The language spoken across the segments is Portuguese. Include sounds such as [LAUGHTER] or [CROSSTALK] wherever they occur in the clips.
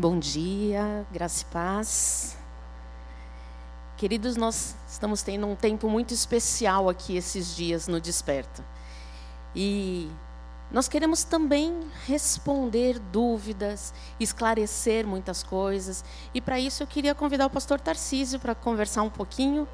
Bom dia, graça e paz. Queridos, nós estamos tendo um tempo muito especial aqui esses dias no Desperta. E nós queremos também responder dúvidas, esclarecer muitas coisas. E para isso eu queria convidar o pastor Tarcísio para conversar um pouquinho.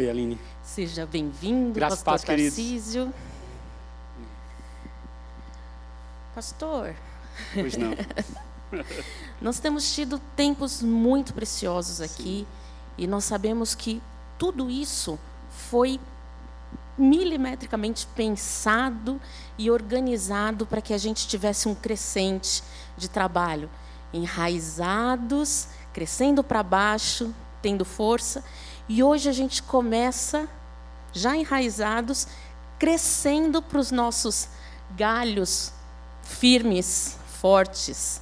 Oi, Aline. Seja bem-vindo, Graças pastor paz, queridos. Tarcísio. Pastor, Pois não. [LAUGHS] nós temos tido tempos muito preciosos aqui e nós sabemos que tudo isso foi milimetricamente pensado e organizado para que a gente tivesse um crescente de trabalho, enraizados, crescendo para baixo, tendo força, e hoje a gente começa já enraizados, crescendo para os nossos galhos firmes, fortes.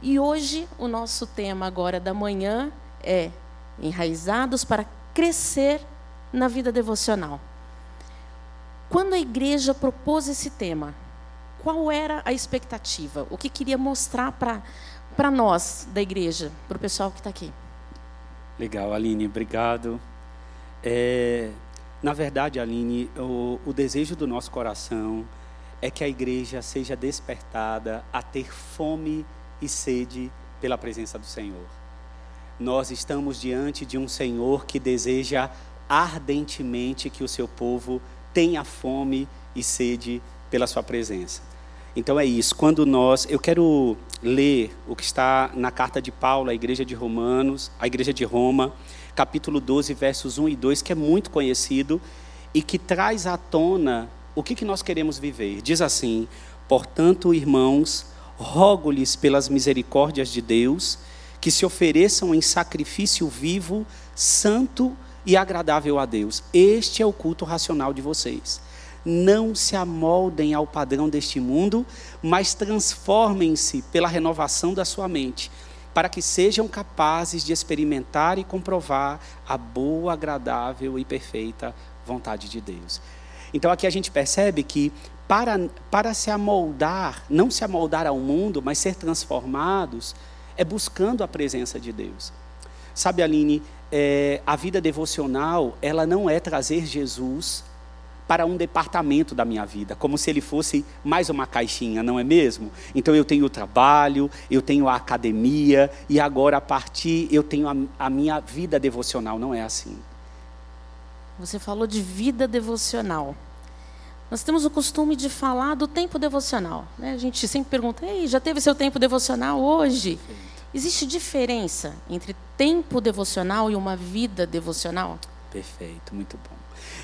E hoje o nosso tema agora da manhã é enraizados para crescer na vida devocional. Quando a igreja propôs esse tema, qual era a expectativa? O que queria mostrar para nós da igreja, para o pessoal que está aqui? Legal, Aline, obrigado. É, na verdade, Aline, o, o desejo do nosso coração é que a igreja seja despertada a ter fome e sede pela presença do Senhor. Nós estamos diante de um Senhor que deseja ardentemente que o seu povo tenha fome e sede pela sua presença. Então é isso. Quando nós, eu quero ler o que está na carta de Paulo à igreja de Romanos, à igreja de Roma, capítulo 12, versos 1 e 2, que é muito conhecido e que traz à tona o que, que nós queremos viver. Diz assim: Portanto, irmãos, rogo-lhes pelas misericórdias de Deus que se ofereçam em sacrifício vivo, santo e agradável a Deus. Este é o culto racional de vocês. Não se amoldem ao padrão deste mundo, mas transformem-se pela renovação da sua mente, para que sejam capazes de experimentar e comprovar a boa, agradável e perfeita vontade de Deus. Então aqui a gente percebe que para, para se amoldar, não se amoldar ao mundo, mas ser transformados, é buscando a presença de Deus. Sabe, Aline, é, a vida devocional, ela não é trazer Jesus para um departamento da minha vida, como se ele fosse mais uma caixinha, não é mesmo? Então eu tenho o trabalho, eu tenho a academia, e agora a partir eu tenho a, a minha vida devocional, não é assim. Você falou de vida devocional. Nós temos o costume de falar do tempo devocional. Né? A gente sempre pergunta: Ei, já teve seu tempo devocional hoje? Existe diferença entre tempo devocional e uma vida devocional? Perfeito, muito bom.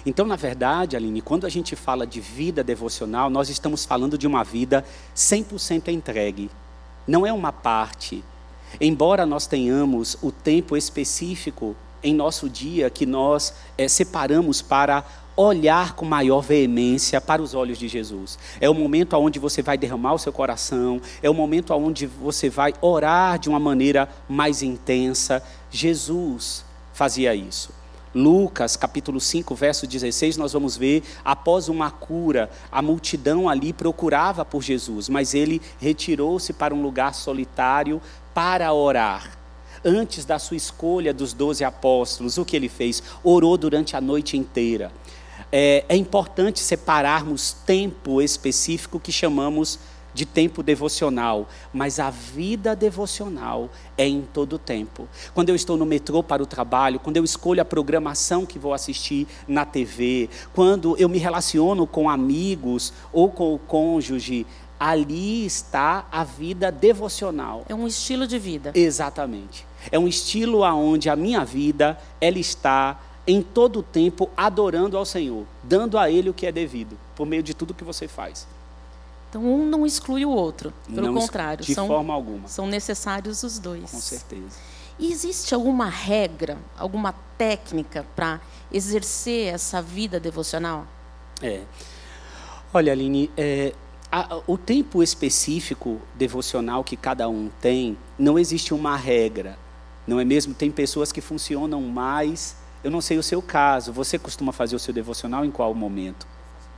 Então, na verdade, Aline, quando a gente fala de vida devocional, nós estamos falando de uma vida 100% entregue. Não é uma parte. Embora nós tenhamos o tempo específico em nosso dia que nós é, separamos para olhar com maior veemência para os olhos de Jesus. É o momento onde você vai derramar o seu coração, é o momento onde você vai orar de uma maneira mais intensa. Jesus fazia isso. Lucas capítulo 5, verso 16, nós vamos ver, após uma cura, a multidão ali procurava por Jesus, mas ele retirou-se para um lugar solitário para orar antes da sua escolha dos doze apóstolos, o que ele fez? Orou durante a noite inteira. É, é, importante separarmos tempo específico que chamamos de tempo devocional, mas a vida devocional é em todo tempo. Quando eu estou no metrô para o trabalho, quando eu escolho a programação que vou assistir na TV, quando eu me relaciono com amigos ou com o cônjuge, ali está a vida devocional. É um estilo de vida. Exatamente. É um estilo aonde a minha vida ela está em todo o tempo adorando ao Senhor, dando a Ele o que é devido, por meio de tudo que você faz. Então um não exclui o outro, pelo Não contrário, De são, forma alguma. são necessários os dois. Com certeza. E existe alguma regra, alguma técnica para exercer essa vida devocional? É. Olha, Aline, é, a- o tempo específico devocional que cada um tem, não existe uma regra, não é mesmo? Tem pessoas que funcionam mais Eu não sei o seu caso. Você costuma fazer o seu devocional em qual momento?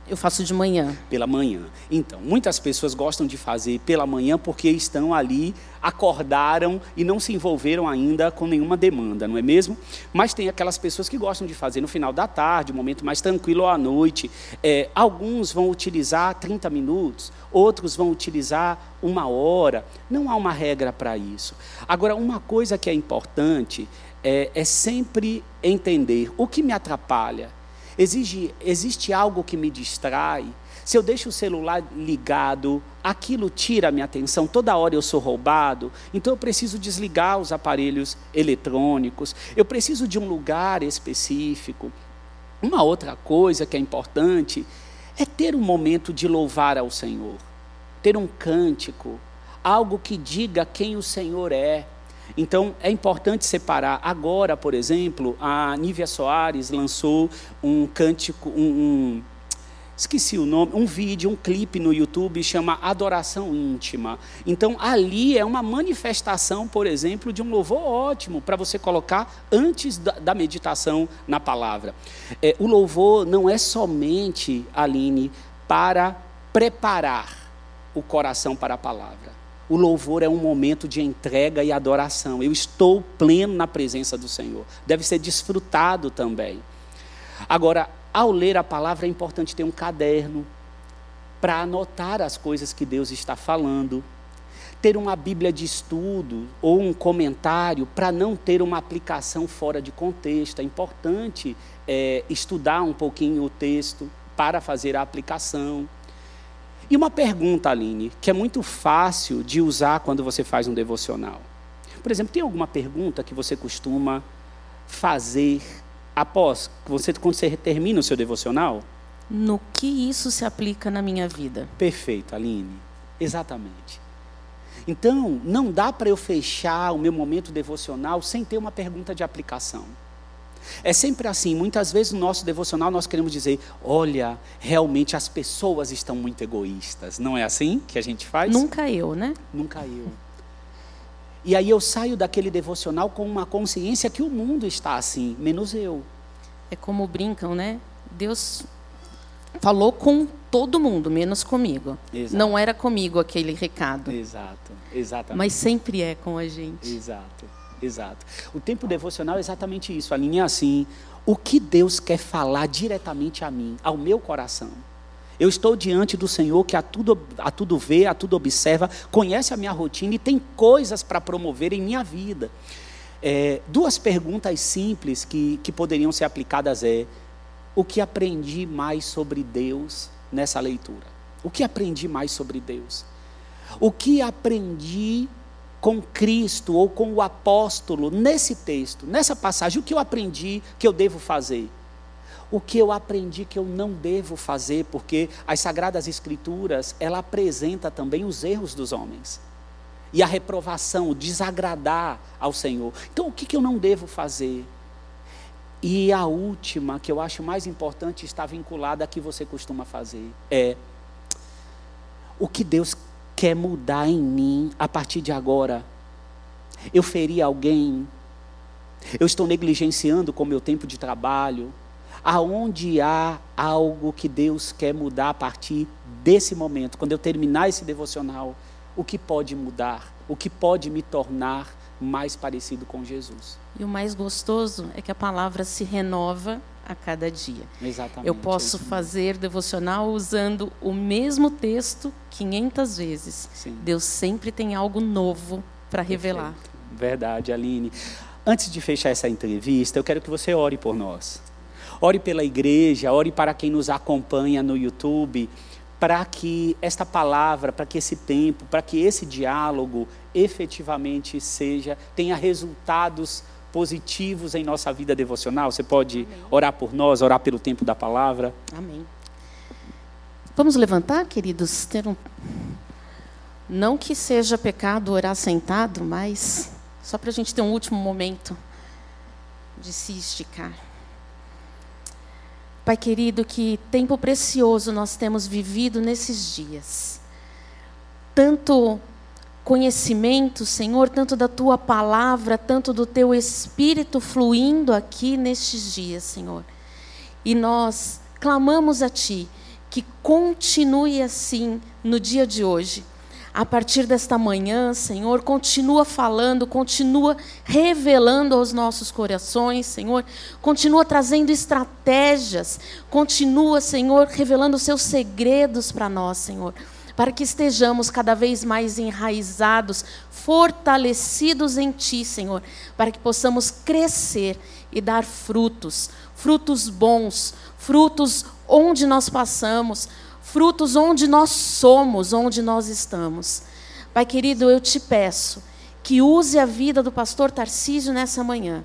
Eu faço de manhã. Pela manhã. Então, muitas pessoas gostam de fazer pela manhã porque estão ali, acordaram e não se envolveram ainda com nenhuma demanda, não é mesmo? Mas tem aquelas pessoas que gostam de fazer no final da tarde, um momento mais tranquilo ou à noite. É, alguns vão utilizar 30 minutos, outros vão utilizar uma hora. Não há uma regra para isso. Agora, uma coisa que é importante é, é sempre entender o que me atrapalha Exige, existe algo que me distrai. Se eu deixo o celular ligado, aquilo tira a minha atenção. Toda hora eu sou roubado. Então eu preciso desligar os aparelhos eletrônicos. Eu preciso de um lugar específico. Uma outra coisa que é importante é ter um momento de louvar ao Senhor. Ter um cântico, algo que diga quem o Senhor é. Então, é importante separar. Agora, por exemplo, a Nívia Soares lançou um cântico, um, um, esqueci o nome, um vídeo, um clipe no YouTube chama Adoração Íntima. Então, ali é uma manifestação, por exemplo, de um louvor ótimo para você colocar antes da, da meditação na palavra. É, o louvor não é somente, Aline, para preparar o coração para a palavra o louvor é um momento de entrega e adoração. Eu estou pleno na presença do Senhor. Deve ser desfrutado também. Agora, ao ler a palavra, é importante ter um caderno para anotar as coisas que Deus está falando. Ter uma Bíblia de estudo ou um comentário para não ter uma aplicação fora de contexto. É importante é, estudar um pouquinho o texto para fazer a aplicação. E uma pergunta, Aline, que é muito fácil de usar quando você faz um devocional. Por exemplo, tem alguma pergunta que você costuma fazer após você quando você termina o seu devocional? No que isso se aplica na minha vida? Perfeito, Aline. Exatamente. Então, não dá para eu fechar o meu momento devocional sem ter uma pergunta de aplicação. É sempre assim, muitas vezes no nosso devocional nós queremos dizer: olha, realmente as pessoas estão muito egoístas. Não é assim que a gente faz? Nunca eu, né? Nunca eu. E aí eu saio daquele devocional com uma consciência que o mundo está assim, menos eu. É como brincam, né? Deus falou com todo mundo, menos comigo. Exato. Não era comigo aquele recado. Exato, exatamente. Mas sempre é com a gente. Exato. Exato. O tempo devocional é exatamente isso. A linha é assim: o que Deus quer falar diretamente a mim, ao meu coração. Eu estou diante do Senhor que a tudo, a tudo vê, a tudo observa, conhece a minha rotina e tem coisas para promover em minha vida. É, duas perguntas simples que, que poderiam ser aplicadas é: o que aprendi mais sobre Deus nessa leitura? O que aprendi mais sobre Deus? O que aprendi com Cristo ou com o apóstolo nesse texto, nessa passagem, o que eu aprendi que eu devo fazer? O que eu aprendi que eu não devo fazer, porque as sagradas escrituras, ela apresenta também os erros dos homens. E a reprovação, o desagradar ao Senhor. Então, o que, que eu não devo fazer? E a última, que eu acho mais importante, está vinculada a que você costuma fazer, é o que Deus quer mudar em mim a partir de agora. Eu feri alguém, eu estou negligenciando com o meu tempo de trabalho. Aonde há algo que Deus quer mudar a partir desse momento, quando eu terminar esse devocional, o que pode mudar? O que pode me tornar mais parecido com Jesus? E o mais gostoso é que a palavra se renova a cada dia. Exatamente. Eu posso fazer devocional usando o mesmo texto 500 vezes. Sim. Deus sempre tem algo novo para revelar. Verdade, Aline. Antes de fechar essa entrevista, eu quero que você ore por nós. Ore pela igreja, ore para quem nos acompanha no YouTube, para que esta palavra, para que esse tempo, para que esse diálogo efetivamente seja tenha resultados positivos em nossa vida devocional? Você pode Amém. orar por nós, orar pelo tempo da palavra? Amém. Vamos levantar, queridos? Ter um... Não que seja pecado orar sentado, mas só para a gente ter um último momento de se esticar. Pai querido, que tempo precioso nós temos vivido nesses dias. Tanto conhecimento, Senhor, tanto da tua palavra, tanto do teu espírito fluindo aqui nestes dias, Senhor. E nós clamamos a ti que continue assim no dia de hoje. A partir desta manhã, Senhor, continua falando, continua revelando aos nossos corações, Senhor, continua trazendo estratégias, continua, Senhor, revelando os seus segredos para nós, Senhor para que estejamos cada vez mais enraizados, fortalecidos em Ti, Senhor, para que possamos crescer e dar frutos, frutos bons, frutos onde nós passamos, frutos onde nós somos, onde nós estamos. Pai querido, eu te peço que use a vida do pastor Tarcísio nessa manhã.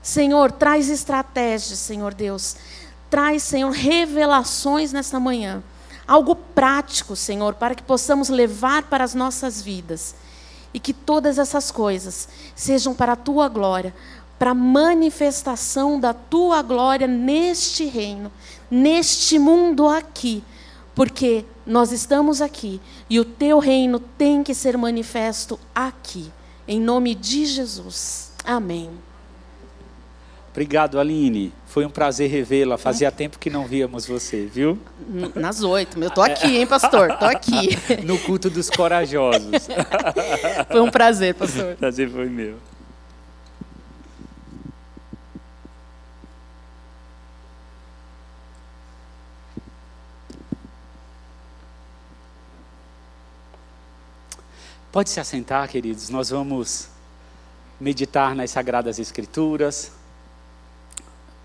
Senhor, traz estratégias, Senhor Deus. Traz, Senhor, revelações nessa manhã algo prático, Senhor, para que possamos levar para as nossas vidas. E que todas essas coisas sejam para a tua glória, para a manifestação da tua glória neste reino, neste mundo aqui. Porque nós estamos aqui e o teu reino tem que ser manifesto aqui. Em nome de Jesus. Amém. Obrigado, Aline. Foi um prazer revê-la. Fazia tempo que não víamos você, viu? Nas oito. Eu tô aqui, hein, pastor? Tô aqui. [LAUGHS] no culto dos corajosos. [LAUGHS] foi um prazer, pastor. Prazer foi meu. Pode se assentar, queridos. Nós vamos meditar nas Sagradas Escrituras.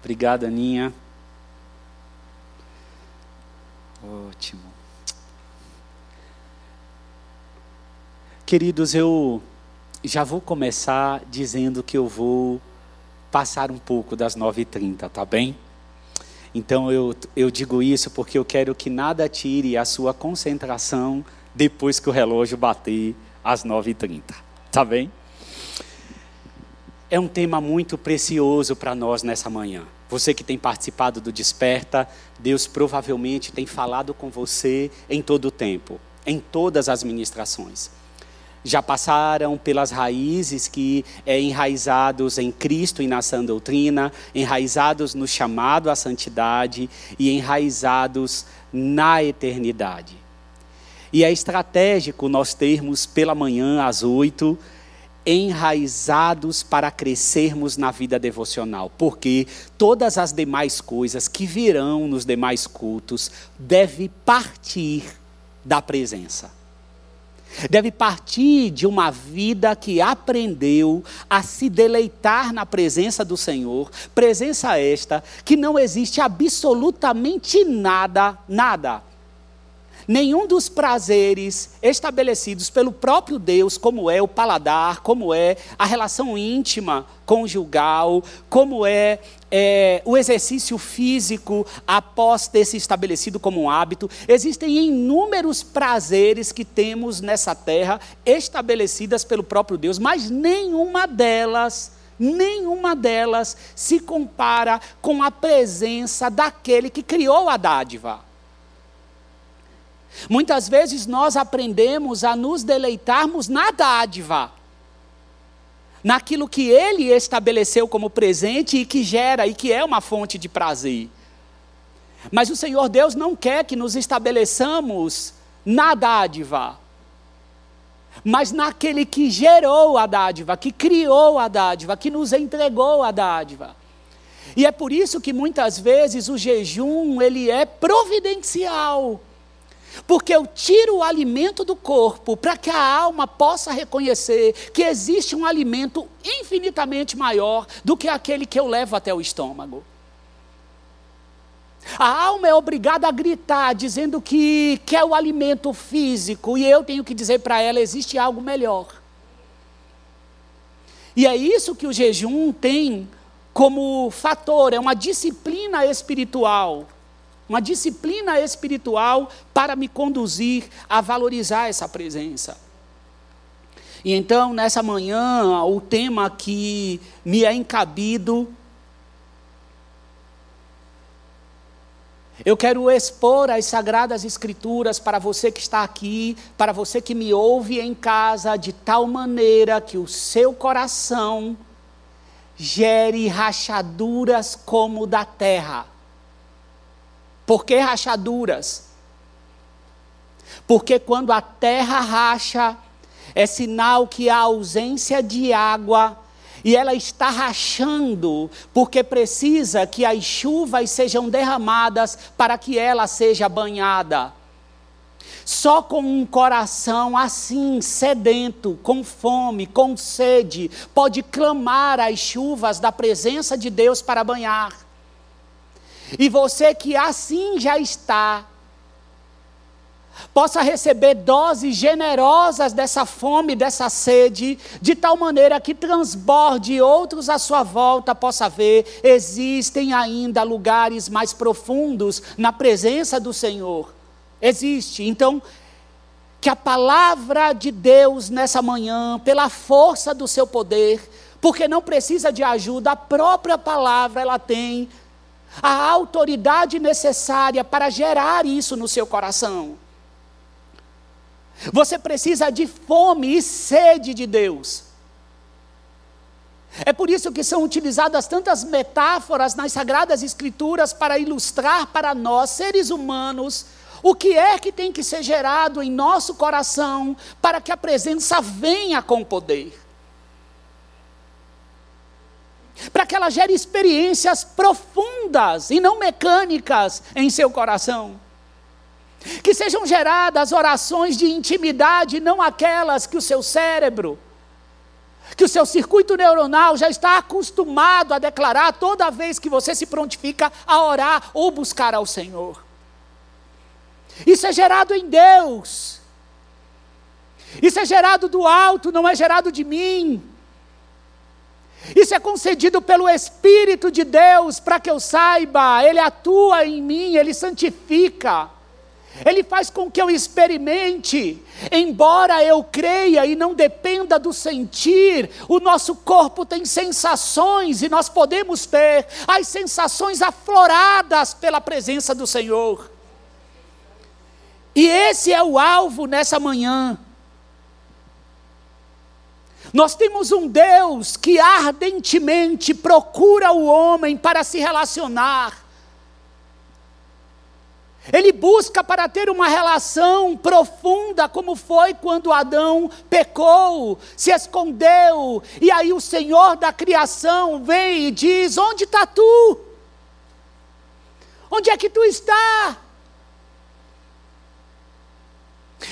Obrigado, Aninha. Ótimo. Queridos, eu já vou começar dizendo que eu vou passar um pouco das 9h30, tá bem? Então eu, eu digo isso porque eu quero que nada tire a sua concentração depois que o relógio bater às 9h30, tá bem? É um tema muito precioso para nós nessa manhã. Você que tem participado do Desperta, Deus provavelmente tem falado com você em todo o tempo, em todas as ministrações. Já passaram pelas raízes que é enraizados em Cristo e na sã doutrina, enraizados no chamado à santidade e enraizados na eternidade. E é estratégico nós termos pela manhã às oito enraizados para crescermos na vida devocional, porque todas as demais coisas que virão nos demais cultos deve partir da presença. Deve partir de uma vida que aprendeu a se deleitar na presença do Senhor, presença esta que não existe absolutamente nada, nada nenhum dos prazeres estabelecidos pelo próprio Deus, como é o paladar, como é a relação íntima conjugal, como é, é o exercício físico após ter se estabelecido como um hábito. Existem inúmeros prazeres que temos nessa terra estabelecidas pelo próprio Deus, mas nenhuma delas nenhuma delas se compara com a presença daquele que criou a dádiva. Muitas vezes nós aprendemos a nos deleitarmos na dádiva, naquilo que Ele estabeleceu como presente e que gera e que é uma fonte de prazer. Mas o Senhor Deus não quer que nos estabeleçamos na dádiva, mas naquele que gerou a dádiva, que criou a dádiva, que nos entregou a dádiva. E é por isso que muitas vezes o jejum ele é providencial. Porque eu tiro o alimento do corpo para que a alma possa reconhecer que existe um alimento infinitamente maior do que aquele que eu levo até o estômago. A alma é obrigada a gritar, dizendo que quer o alimento físico, e eu tenho que dizer para ela: existe algo melhor. E é isso que o jejum tem como fator, é uma disciplina espiritual uma disciplina espiritual para me conduzir a valorizar essa presença. E então, nessa manhã, o tema que me é encabido Eu quero expor as Sagradas Escrituras para você que está aqui, para você que me ouve em casa, de tal maneira que o seu coração gere rachaduras como da terra. Por que rachaduras? Porque quando a terra racha, é sinal que há ausência de água e ela está rachando, porque precisa que as chuvas sejam derramadas para que ela seja banhada. Só com um coração assim, sedento, com fome, com sede, pode clamar as chuvas da presença de Deus para banhar. E você que assim já está, possa receber doses generosas dessa fome, dessa sede, de tal maneira que transborde outros à sua volta possa ver, existem ainda lugares mais profundos na presença do Senhor. Existe. Então, que a palavra de Deus nessa manhã, pela força do seu poder, porque não precisa de ajuda, a própria palavra ela tem a autoridade necessária para gerar isso no seu coração. Você precisa de fome e sede de Deus. É por isso que são utilizadas tantas metáforas nas Sagradas Escrituras para ilustrar para nós, seres humanos, o que é que tem que ser gerado em nosso coração para que a presença venha com poder. Para que ela gere experiências profundas e não mecânicas em seu coração. Que sejam geradas orações de intimidade, não aquelas que o seu cérebro, que o seu circuito neuronal já está acostumado a declarar toda vez que você se prontifica a orar ou buscar ao Senhor. Isso é gerado em Deus. Isso é gerado do alto, não é gerado de mim. Isso é concedido pelo Espírito de Deus para que eu saiba, Ele atua em mim, Ele santifica. Ele faz com que eu experimente, embora eu creia e não dependa do sentir, o nosso corpo tem sensações e nós podemos ter as sensações afloradas pela presença do Senhor. E esse é o alvo nessa manhã. Nós temos um Deus que ardentemente procura o homem para se relacionar. Ele busca para ter uma relação profunda, como foi quando Adão pecou, se escondeu, e aí o Senhor da criação vem e diz: Onde está tu? Onde é que tu está?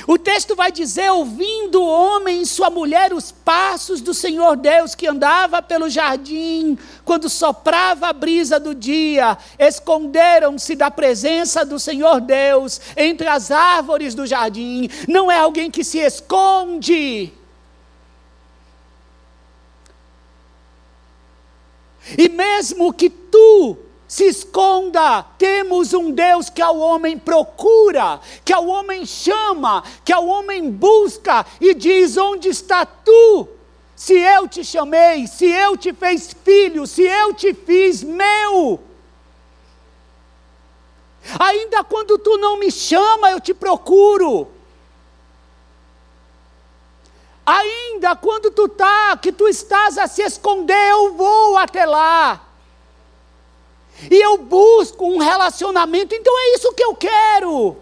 O texto vai dizer: ouvindo o homem e sua mulher os passos do Senhor Deus que andava pelo jardim, quando soprava a brisa do dia, esconderam-se da presença do Senhor Deus entre as árvores do jardim. Não é alguém que se esconde. E mesmo que tu se esconda. Temos um Deus que ao homem procura, que ao homem chama, que ao homem busca e diz: Onde está tu? Se eu te chamei, se eu te fiz filho, se eu te fiz meu. Ainda quando tu não me chama, eu te procuro. Ainda quando tu tá, que tu estás a se esconder, eu vou até lá e eu busco um relacionamento, então é isso que eu quero.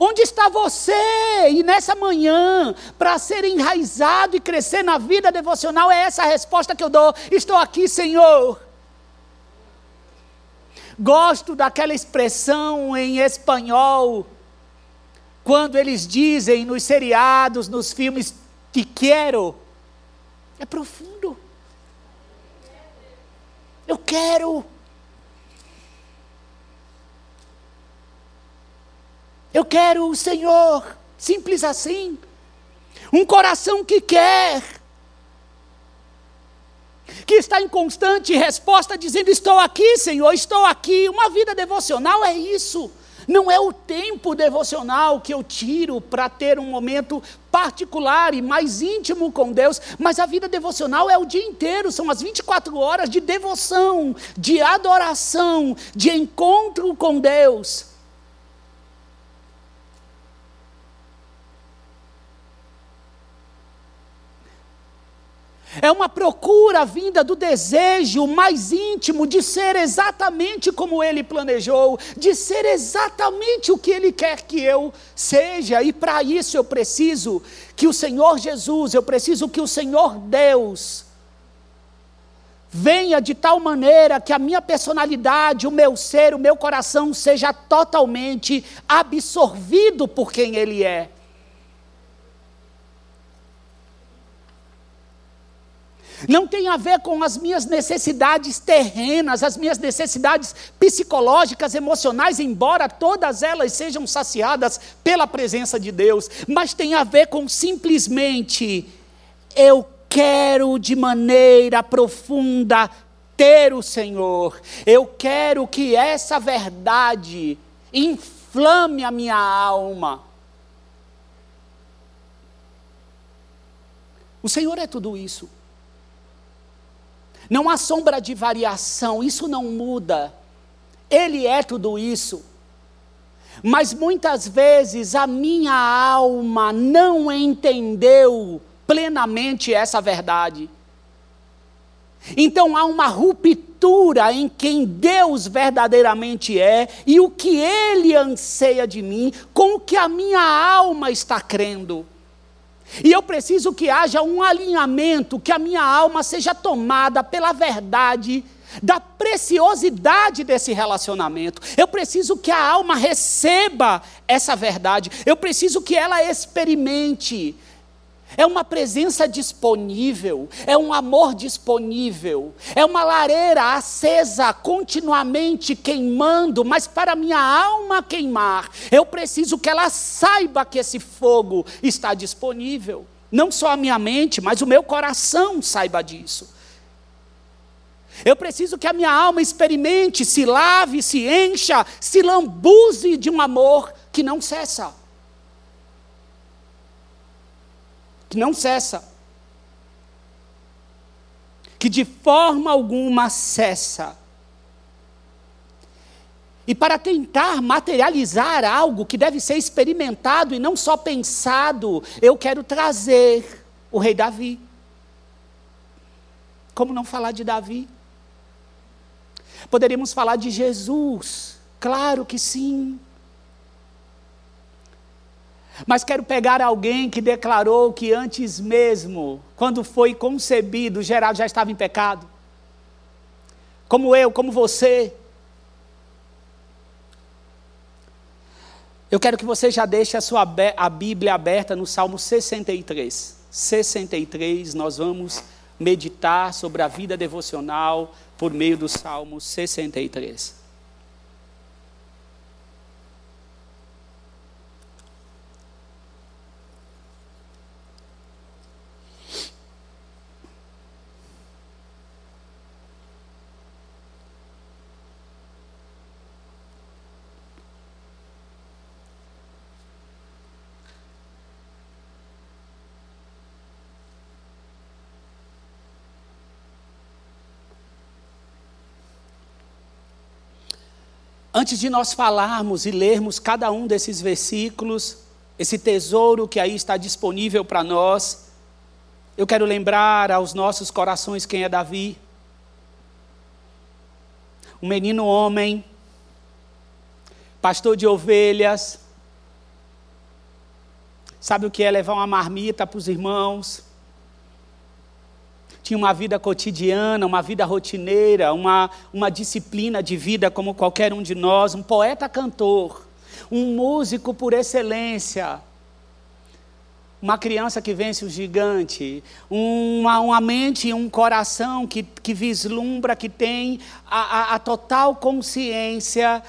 Onde está você? E nessa manhã, para ser enraizado e crescer na vida devocional, é essa a resposta que eu dou. Estou aqui, Senhor. Gosto daquela expressão em espanhol, quando eles dizem nos seriados, nos filmes, te quero. É profundo. Eu quero. Eu quero o Senhor, simples assim. Um coração que quer, que está em constante resposta, dizendo: Estou aqui, Senhor, estou aqui. Uma vida devocional é isso. Não é o tempo devocional que eu tiro para ter um momento particular e mais íntimo com Deus, mas a vida devocional é o dia inteiro, são as 24 horas de devoção, de adoração, de encontro com Deus. É uma procura vinda do desejo mais íntimo de ser exatamente como ele planejou, de ser exatamente o que ele quer que eu seja, e para isso eu preciso que o Senhor Jesus, eu preciso que o Senhor Deus, venha de tal maneira que a minha personalidade, o meu ser, o meu coração seja totalmente absorvido por quem Ele é. Não tem a ver com as minhas necessidades terrenas, as minhas necessidades psicológicas, emocionais, embora todas elas sejam saciadas pela presença de Deus, mas tem a ver com simplesmente eu quero de maneira profunda ter o Senhor, eu quero que essa verdade inflame a minha alma. O Senhor é tudo isso. Não há sombra de variação, isso não muda. Ele é tudo isso. Mas muitas vezes a minha alma não entendeu plenamente essa verdade. Então há uma ruptura em quem Deus verdadeiramente é e o que Ele anseia de mim com o que a minha alma está crendo. E eu preciso que haja um alinhamento, que a minha alma seja tomada pela verdade da preciosidade desse relacionamento. Eu preciso que a alma receba essa verdade. Eu preciso que ela experimente é uma presença disponível, é um amor disponível, é uma lareira acesa continuamente queimando, mas para minha alma queimar, eu preciso que ela saiba que esse fogo está disponível. Não só a minha mente, mas o meu coração saiba disso. Eu preciso que a minha alma experimente, se lave, se encha, se lambuze de um amor que não cessa. Que não cessa, que de forma alguma cessa. E para tentar materializar algo que deve ser experimentado e não só pensado, eu quero trazer o rei Davi. Como não falar de Davi? Poderíamos falar de Jesus, claro que sim. Mas quero pegar alguém que declarou que antes mesmo, quando foi concebido, Geraldo já estava em pecado. Como eu, como você. Eu quero que você já deixe a sua a Bíblia aberta no Salmo 63. 63, nós vamos meditar sobre a vida devocional por meio do Salmo 63. Antes de nós falarmos e lermos cada um desses versículos, esse tesouro que aí está disponível para nós, eu quero lembrar aos nossos corações quem é Davi. Um menino homem, pastor de ovelhas, sabe o que é levar uma marmita para os irmãos, tinha uma vida cotidiana, uma vida rotineira, uma, uma disciplina de vida como qualquer um de nós, um poeta cantor, um músico por excelência, uma criança que vence o gigante, uma, uma mente e um coração que, que vislumbra, que tem a, a, a total consciência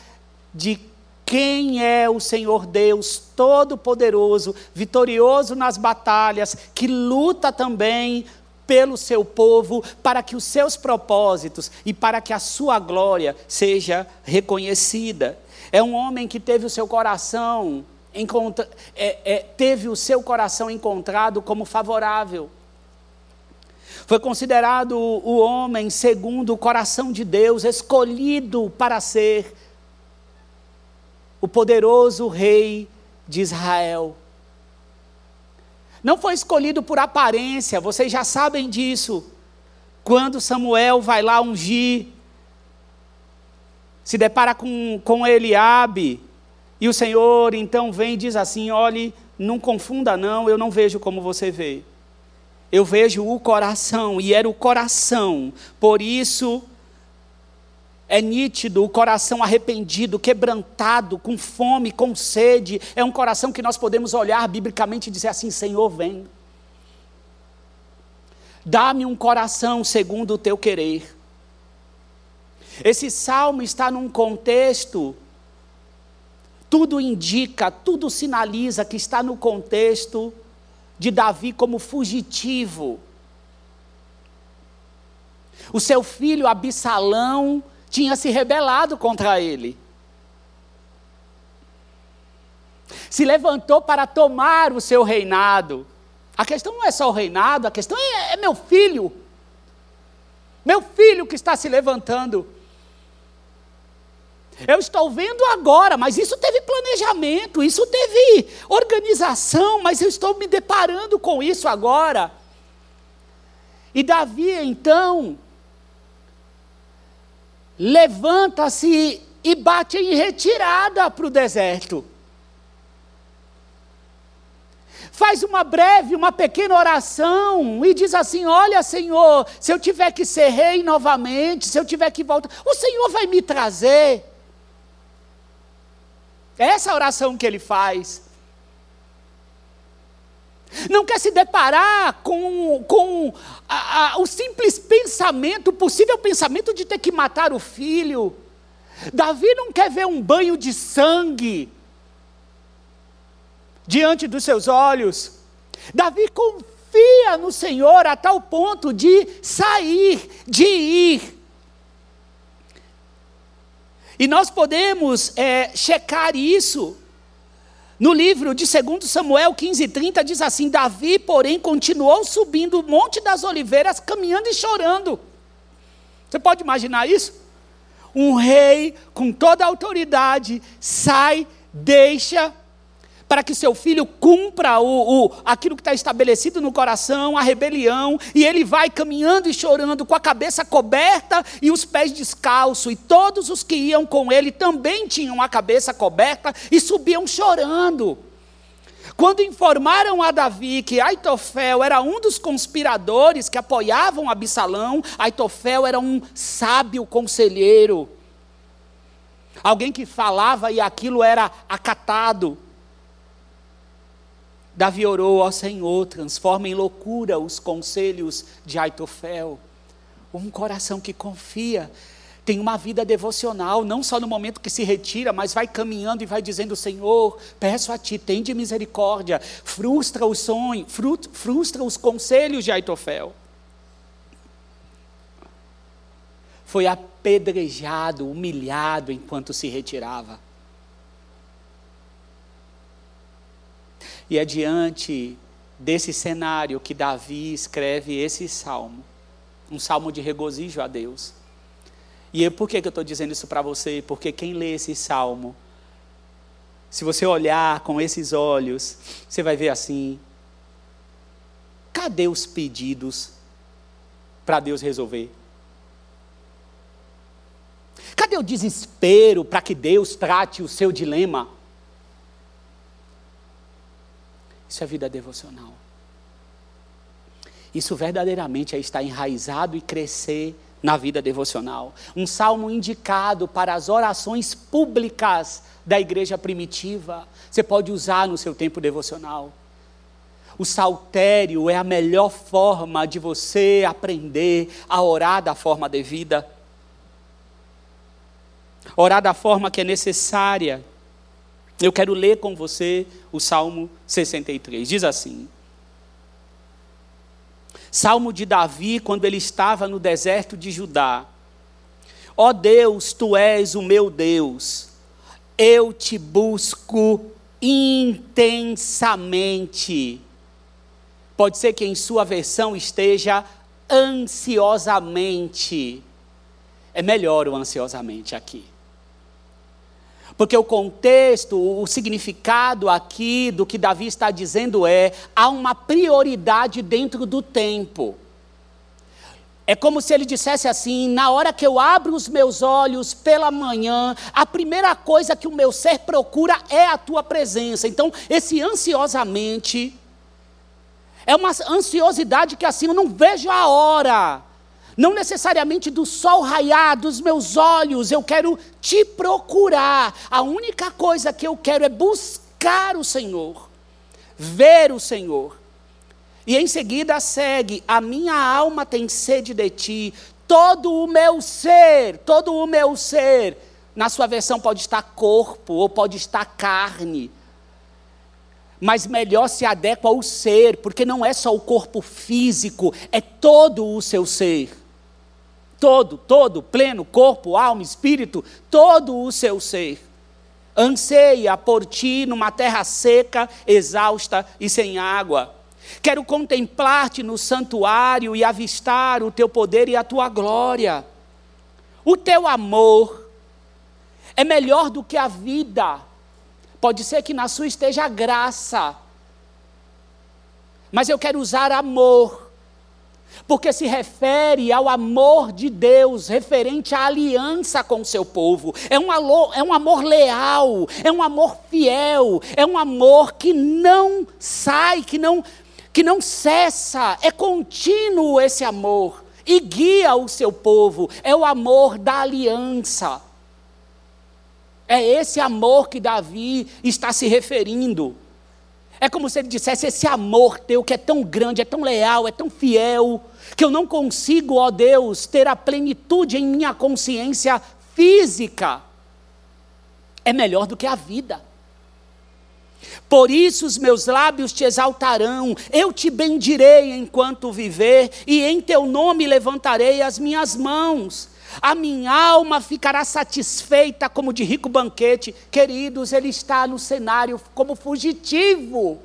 de quem é o Senhor Deus Todo-Poderoso, vitorioso nas batalhas, que luta também pelo seu povo, para que os seus propósitos e para que a sua glória seja reconhecida. É um homem que teve o seu coração encontra, é, é, teve o seu coração encontrado como favorável. Foi considerado o homem segundo o coração de Deus, escolhido para ser o poderoso rei de Israel. Não foi escolhido por aparência, vocês já sabem disso. Quando Samuel vai lá ungir, se depara com, com Eliabe, e o Senhor então vem e diz assim: olhe, não confunda, não, eu não vejo como você vê. Eu vejo o coração, e era o coração, por isso é nítido o coração arrependido, quebrantado, com fome, com sede. É um coração que nós podemos olhar biblicamente e dizer assim: Senhor, vem. Dá-me um coração segundo o teu querer. Esse salmo está num contexto, tudo indica, tudo sinaliza que está no contexto de Davi como fugitivo. O seu filho Absalão tinha se rebelado contra ele. Se levantou para tomar o seu reinado. A questão não é só o reinado, a questão é, é meu filho. Meu filho que está se levantando. Eu estou vendo agora, mas isso teve planejamento, isso teve organização, mas eu estou me deparando com isso agora. E Davi, então, levanta-se e bate em retirada para o deserto. Faz uma breve, uma pequena oração e diz assim: Olha, Senhor, se eu tiver que ser rei novamente, se eu tiver que voltar, o Senhor vai me trazer. É essa oração que ele faz. Não quer se deparar com, com a, a, o simples pensamento, o possível pensamento de ter que matar o filho. Davi não quer ver um banho de sangue diante dos seus olhos. Davi confia no Senhor a tal ponto de sair, de ir. E nós podemos é, checar isso no livro de 2 Samuel 15:30 diz assim: Davi, porém, continuou subindo o Monte das Oliveiras, caminhando e chorando. Você pode imaginar isso? Um rei com toda a autoridade sai, deixa para que seu filho cumpra o, o, aquilo que está estabelecido no coração, a rebelião, e ele vai caminhando e chorando, com a cabeça coberta e os pés descalços, e todos os que iam com ele também tinham a cabeça coberta e subiam chorando. Quando informaram a Davi que Aitofel era um dos conspiradores que apoiavam Absalão, Aitofel era um sábio conselheiro, alguém que falava e aquilo era acatado. Davi orou ao Senhor, transforma em loucura os conselhos de Aitofel. Um coração que confia, tem uma vida devocional, não só no momento que se retira, mas vai caminhando e vai dizendo: Senhor, peço a Ti, tem de misericórdia, frustra o sonho, frustra os conselhos de Aitofel. Foi apedrejado, humilhado enquanto se retirava. E é diante desse cenário que Davi escreve esse salmo, um salmo de regozijo a Deus. E por que, que eu estou dizendo isso para você? Porque quem lê esse salmo, se você olhar com esses olhos, você vai ver assim: cadê os pedidos para Deus resolver? Cadê o desespero para que Deus trate o seu dilema? Isso é vida devocional. Isso verdadeiramente é estar enraizado e crescer na vida devocional. Um salmo indicado para as orações públicas da igreja primitiva. Você pode usar no seu tempo devocional. O saltério é a melhor forma de você aprender a orar da forma devida. Orar da forma que é necessária eu quero ler com você o Salmo 63. Diz assim: Salmo de Davi, quando ele estava no deserto de Judá. Ó oh Deus, tu és o meu Deus, eu te busco intensamente. Pode ser que em sua versão esteja ansiosamente. É melhor o ansiosamente aqui. Porque o contexto, o significado aqui do que Davi está dizendo é: há uma prioridade dentro do tempo. É como se ele dissesse assim: na hora que eu abro os meus olhos pela manhã, a primeira coisa que o meu ser procura é a tua presença. Então, esse ansiosamente é uma ansiosidade que assim eu não vejo a hora. Não necessariamente do sol raiar dos meus olhos, eu quero te procurar. A única coisa que eu quero é buscar o Senhor, ver o Senhor. E em seguida segue: A minha alma tem sede de ti, todo o meu ser, todo o meu ser. Na sua versão pode estar corpo ou pode estar carne. Mas melhor se adequa ao ser, porque não é só o corpo físico, é todo o seu ser. Todo, todo, pleno, corpo, alma, espírito, todo o seu ser. Anseia por ti numa terra seca, exausta e sem água. Quero contemplar-te no santuário e avistar o teu poder e a tua glória. O teu amor é melhor do que a vida. Pode ser que na sua esteja graça, mas eu quero usar amor porque se refere ao amor de Deus, referente à aliança com o seu povo. É um, amor, é um amor leal, é um amor fiel, é um amor que não sai, que não, que não cessa, é contínuo esse amor e guia o seu povo. É o amor da aliança. É esse amor que Davi está se referindo. É como se ele dissesse: esse amor teu que é tão grande, é tão leal, é tão fiel, que eu não consigo, ó Deus, ter a plenitude em minha consciência física. É melhor do que a vida. Por isso os meus lábios te exaltarão, eu te bendirei enquanto viver, e em teu nome levantarei as minhas mãos. A minha alma ficará satisfeita como de rico banquete. Queridos, ele está no cenário como fugitivo.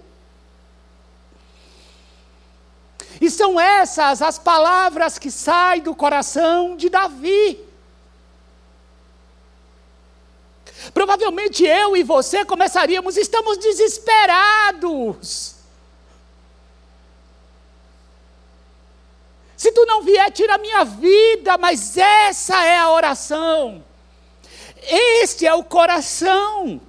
E são essas as palavras que saem do coração de Davi. Provavelmente eu e você começaríamos, estamos desesperados. Se tu não vier, tira a minha vida, mas essa é a oração. Este é o coração.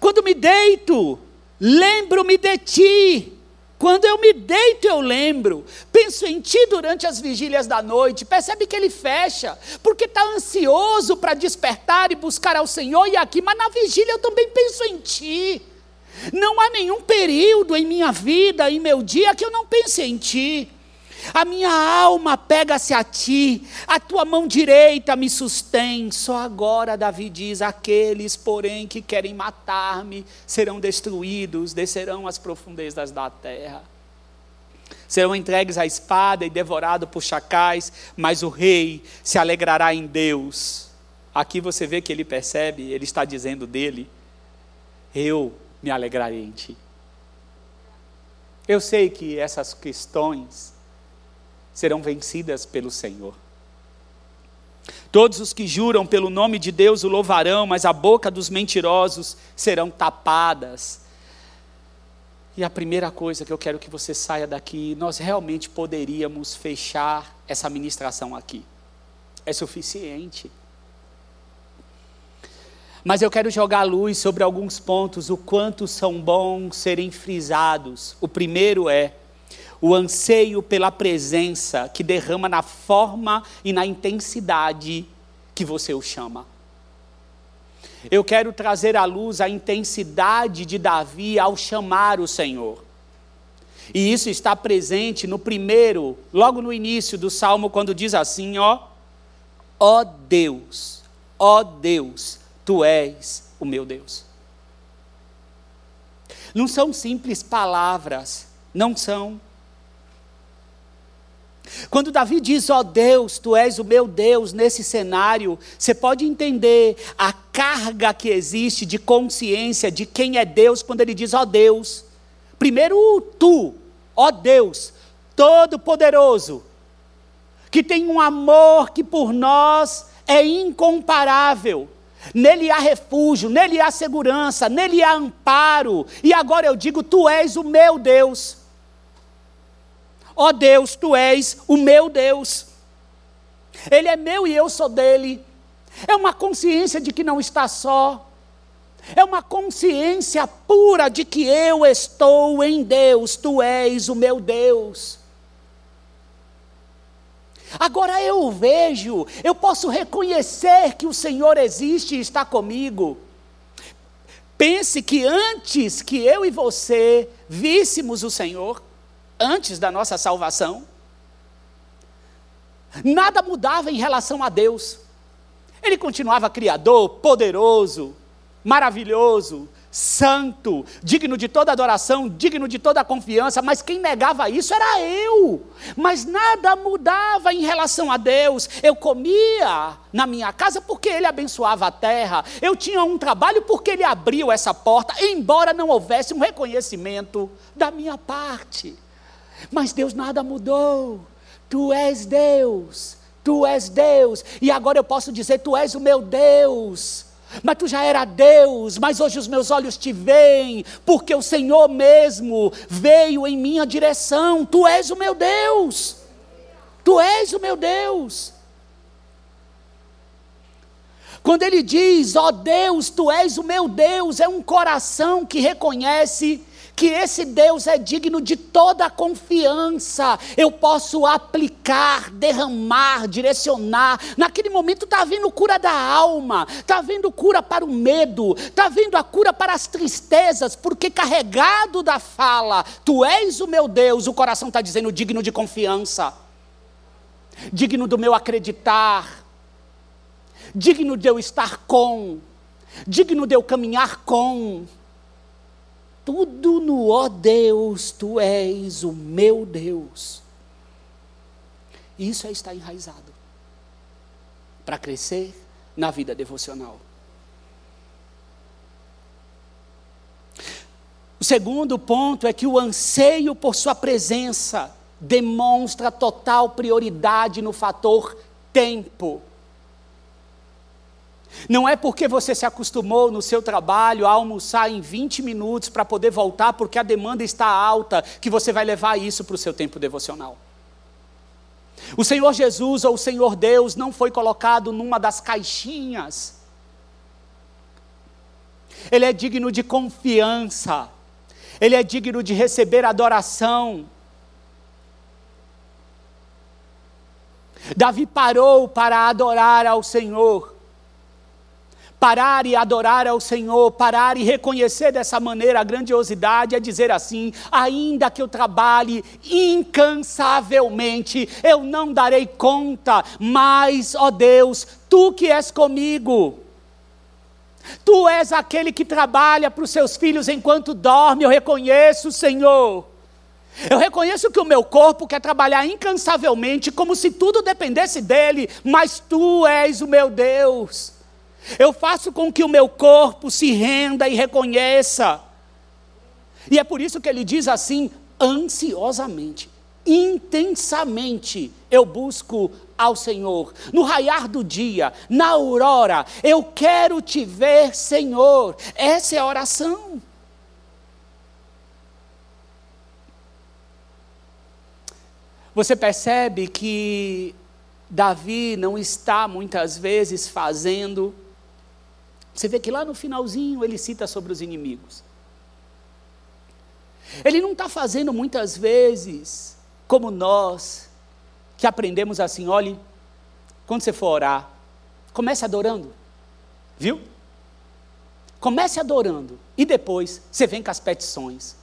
Quando me deito, lembro-me de ti. Quando eu me deito, eu lembro. Penso em ti durante as vigílias da noite. Percebe que ele fecha, porque está ansioso para despertar e buscar ao Senhor e aqui, mas na vigília eu também penso em ti. Não há nenhum período em minha vida, em meu dia, que eu não pense em Ti. A minha alma pega-se a Ti, a Tua mão direita me sustém. Só agora, Davi diz: aqueles, porém, que querem matar-me serão destruídos, descerão às profundezas da terra. Serão entregues à espada e devorados por chacais, mas o rei se alegrará em Deus. Aqui você vê que ele percebe, ele está dizendo dele: Eu me alegrarei em ti. Eu sei que essas questões serão vencidas pelo Senhor. Todos os que juram pelo nome de Deus o louvarão, mas a boca dos mentirosos serão tapadas. E a primeira coisa que eu quero que você saia daqui, nós realmente poderíamos fechar essa ministração aqui. É suficiente. Mas eu quero jogar luz sobre alguns pontos, o quanto são bons serem frisados. O primeiro é o anseio pela presença que derrama na forma e na intensidade que você o chama. Eu quero trazer à luz a intensidade de Davi ao chamar o Senhor. E isso está presente no primeiro, logo no início do salmo, quando diz assim: ó, ó Deus, ó Deus, Tu és o meu Deus. Não são simples palavras, não são. Quando Davi diz, ó oh Deus, tu és o meu Deus nesse cenário, você pode entender a carga que existe de consciência de quem é Deus quando ele diz, ó oh Deus. Primeiro, tu, ó Deus, todo-poderoso, que tem um amor que por nós é incomparável. Nele há refúgio, nele há segurança, nele há amparo. E agora eu digo: Tu és o meu Deus. Ó oh Deus, Tu és o meu Deus. Ele é meu e eu sou dele. É uma consciência de que não está só. É uma consciência pura de que eu estou em Deus, Tu és o meu Deus. Agora eu vejo, eu posso reconhecer que o Senhor existe e está comigo. Pense que antes que eu e você víssemos o Senhor, antes da nossa salvação, nada mudava em relação a Deus. Ele continuava criador, poderoso, maravilhoso, santo, digno de toda adoração, digno de toda confiança, mas quem negava isso era eu. Mas nada mudava em relação a Deus. Eu comia na minha casa porque Ele abençoava a terra, eu tinha um trabalho porque Ele abriu essa porta, embora não houvesse um reconhecimento da minha parte. Mas Deus nada mudou. Tu és Deus, tu és Deus, e agora eu posso dizer: Tu és o meu Deus mas tu já era Deus, mas hoje os meus olhos te veem, porque o Senhor mesmo veio em minha direção. Tu és o meu Deus. Tu és o meu Deus. Quando ele diz, ó oh Deus, tu és o meu Deus, é um coração que reconhece que esse Deus é digno de toda a confiança. Eu posso aplicar, derramar, direcionar. Naquele momento está vindo cura da alma, está vindo cura para o medo, está vindo a cura para as tristezas, porque carregado da fala, tu és o meu Deus, o coração está dizendo digno de confiança, digno do meu acreditar, digno de eu estar com, digno de eu caminhar com tudo no ó Deus, tu és o meu Deus. Isso é estar enraizado para crescer na vida devocional. O segundo ponto é que o anseio por Sua presença demonstra total prioridade no fator tempo. Não é porque você se acostumou no seu trabalho a almoçar em 20 minutos para poder voltar, porque a demanda está alta, que você vai levar isso para o seu tempo devocional. O Senhor Jesus ou o Senhor Deus não foi colocado numa das caixinhas. Ele é digno de confiança, ele é digno de receber adoração. Davi parou para adorar ao Senhor parar e adorar ao Senhor, parar e reconhecer dessa maneira a grandiosidade, é dizer assim: ainda que eu trabalhe incansavelmente, eu não darei conta, mas, ó Deus, tu que és comigo, Tu és aquele que trabalha para os seus filhos enquanto dorme, eu reconheço, Senhor. Eu reconheço que o meu corpo quer trabalhar incansavelmente, como se tudo dependesse dele, mas tu és o meu Deus. Eu faço com que o meu corpo se renda e reconheça. E é por isso que ele diz assim, ansiosamente, intensamente eu busco ao Senhor. No raiar do dia, na aurora, eu quero te ver, Senhor. Essa é a oração. Você percebe que Davi não está muitas vezes fazendo você vê que lá no finalzinho ele cita sobre os inimigos. Ele não está fazendo muitas vezes como nós, que aprendemos assim: olhe, quando você for orar, comece adorando, viu? Comece adorando e depois você vem com as petições.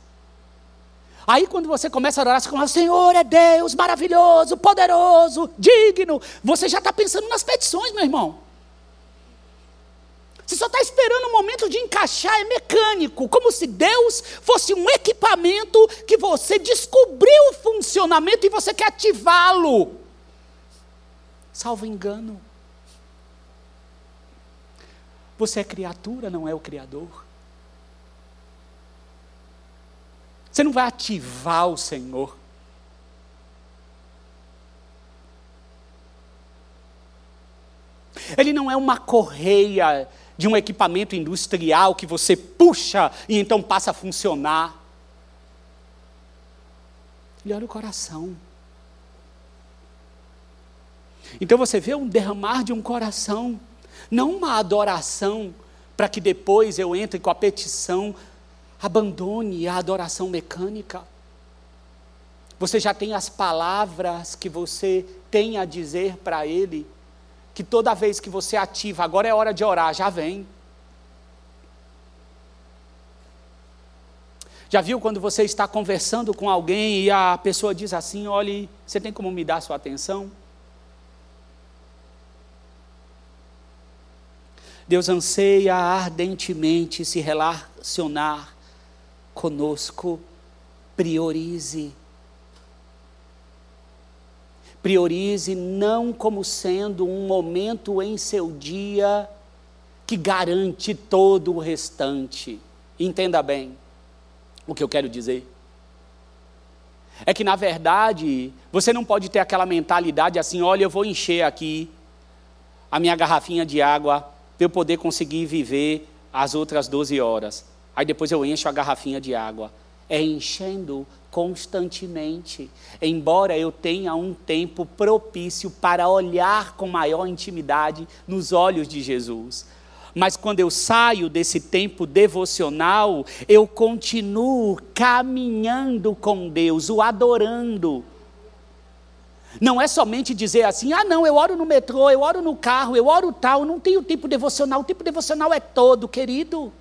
Aí quando você começa a orar, você começa, Senhor é Deus, maravilhoso, poderoso, digno. Você já está pensando nas petições, meu irmão. Você só está esperando o momento de encaixar, é mecânico, como se Deus fosse um equipamento que você descobriu o funcionamento e você quer ativá-lo. Salvo engano. Você é criatura, não é o Criador. Você não vai ativar o Senhor. Ele não é uma correia de um equipamento industrial que você puxa e então passa a funcionar. Ele olha o coração. Então você vê um derramar de um coração, não uma adoração, para que depois eu entre com a petição, abandone a adoração mecânica. Você já tem as palavras que você tem a dizer para Ele que toda vez que você ativa, agora é hora de orar, já vem. Já viu quando você está conversando com alguém e a pessoa diz assim: olhe, você tem como me dar sua atenção? Deus anseia ardentemente se relacionar conosco. Priorize Priorize não como sendo um momento em seu dia que garante todo o restante. Entenda bem o que eu quero dizer. É que, na verdade, você não pode ter aquela mentalidade assim: olha, eu vou encher aqui a minha garrafinha de água para eu poder conseguir viver as outras 12 horas. Aí depois eu encho a garrafinha de água. É enchendo constantemente, embora eu tenha um tempo propício para olhar com maior intimidade nos olhos de Jesus. Mas quando eu saio desse tempo devocional, eu continuo caminhando com Deus, o adorando. Não é somente dizer assim, ah, não, eu oro no metrô, eu oro no carro, eu oro tal, não tenho tempo devocional. O tempo devocional é todo, querido.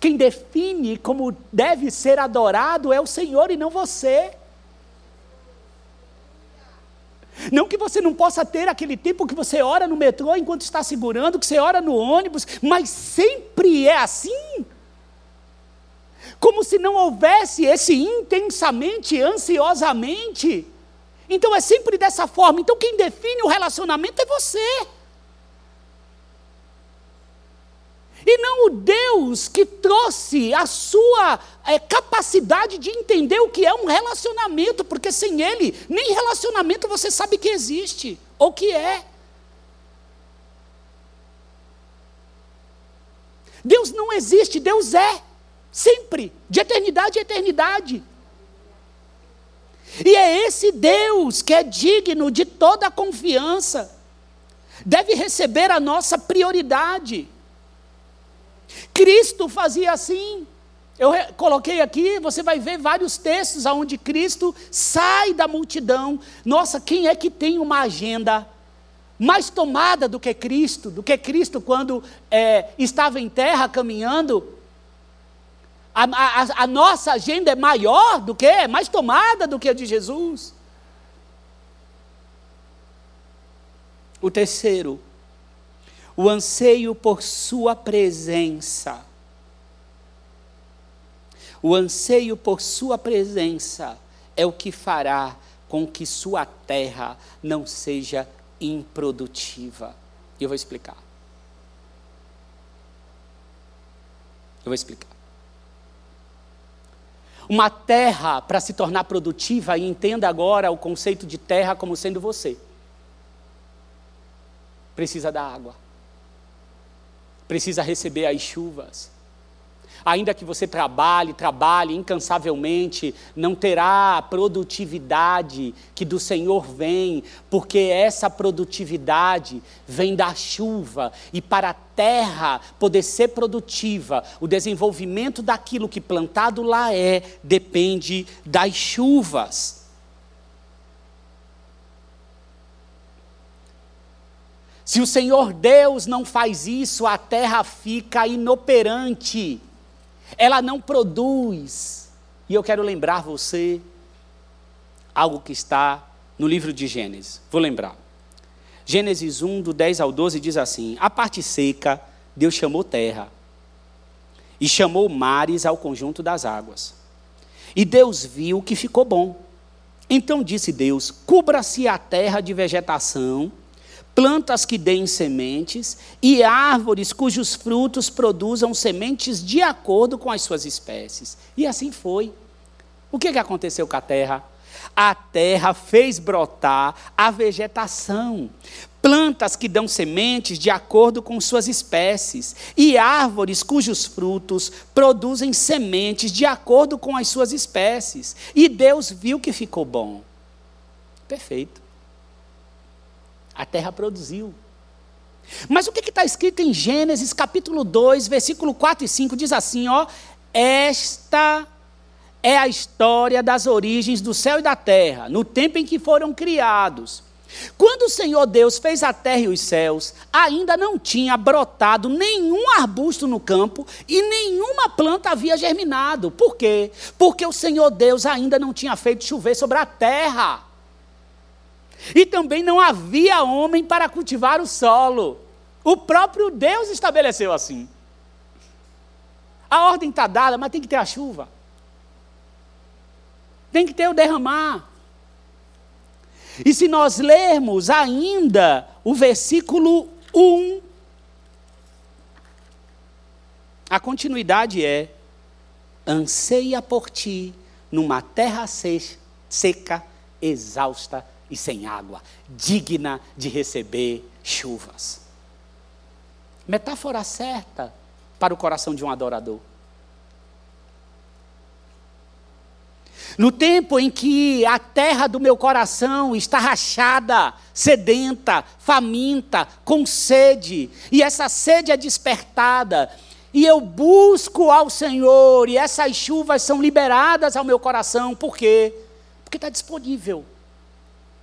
Quem define como deve ser adorado é o Senhor e não você. Não que você não possa ter aquele tempo que você ora no metrô enquanto está segurando, que você ora no ônibus, mas sempre é assim. Como se não houvesse esse intensamente, ansiosamente. Então é sempre dessa forma. Então quem define o relacionamento é você. E não o Deus que trouxe a sua é, capacidade de entender o que é um relacionamento, porque sem Ele, nem relacionamento você sabe que existe, ou que é. Deus não existe, Deus é, sempre, de eternidade a eternidade. E é esse Deus que é digno de toda a confiança, deve receber a nossa prioridade. Cristo fazia assim. Eu coloquei aqui, você vai ver vários textos onde Cristo sai da multidão. Nossa, quem é que tem uma agenda mais tomada do que Cristo? Do que Cristo quando é, estava em terra caminhando? A, a, a, nossa agenda é maior do que, é mais tomada do que a de Jesus. O terceiro, o anseio por Sua presença. O anseio por Sua presença é o que fará com que sua terra não seja improdutiva. E eu vou explicar. Eu vou explicar. Uma terra, para se tornar produtiva, e entenda agora o conceito de terra como sendo você, precisa da água precisa receber as chuvas. Ainda que você trabalhe, trabalhe incansavelmente, não terá a produtividade que do Senhor vem, porque essa produtividade vem da chuva. E para a terra poder ser produtiva, o desenvolvimento daquilo que plantado lá é, depende das chuvas. Se o Senhor Deus não faz isso, a terra fica inoperante, ela não produz. E eu quero lembrar você algo que está no livro de Gênesis. Vou lembrar. Gênesis 1, do 10 ao 12, diz assim: A parte seca, Deus chamou terra, e chamou mares ao conjunto das águas. E Deus viu que ficou bom. Então disse Deus: Cubra-se a terra de vegetação, plantas que deem sementes, e árvores cujos frutos produzam sementes de acordo com as suas espécies. E assim foi. O que, que aconteceu com a terra? A terra fez brotar a vegetação, plantas que dão sementes de acordo com suas espécies, e árvores cujos frutos produzem sementes de acordo com as suas espécies. E Deus viu que ficou bom. Perfeito. A terra produziu. Mas o que está escrito em Gênesis capítulo 2, versículo 4 e 5? Diz assim: ó, esta é a história das origens do céu e da terra, no tempo em que foram criados. Quando o Senhor Deus fez a terra e os céus, ainda não tinha brotado nenhum arbusto no campo e nenhuma planta havia germinado. Por quê? Porque o Senhor Deus ainda não tinha feito chover sobre a terra. E também não havia homem para cultivar o solo. O próprio Deus estabeleceu assim. A ordem está dada, mas tem que ter a chuva. Tem que ter o derramar. E se nós lermos ainda o versículo 1, a continuidade é: anseia por ti numa terra seca, exausta e sem água, digna de receber chuvas. Metáfora certa para o coração de um adorador. No tempo em que a terra do meu coração está rachada, sedenta, faminta, com sede, e essa sede é despertada, e eu busco ao Senhor, e essas chuvas são liberadas ao meu coração, por quê? Porque está disponível.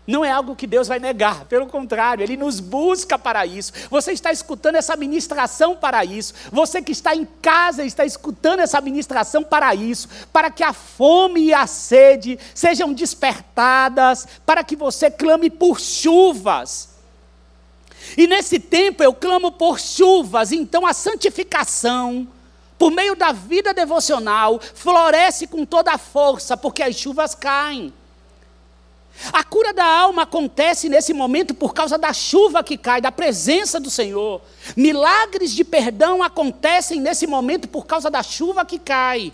Não é algo que Deus vai negar, pelo contrário, Ele nos busca para isso. Você está escutando essa ministração para isso. Você que está em casa está escutando essa ministração para isso. Para que a fome e a sede sejam despertadas, para que você clame por chuvas. E nesse tempo eu clamo por chuvas, então a santificação, por meio da vida devocional, floresce com toda a força, porque as chuvas caem. A cura da alma acontece nesse momento por causa da chuva que cai, da presença do Senhor. Milagres de perdão acontecem nesse momento por causa da chuva que cai.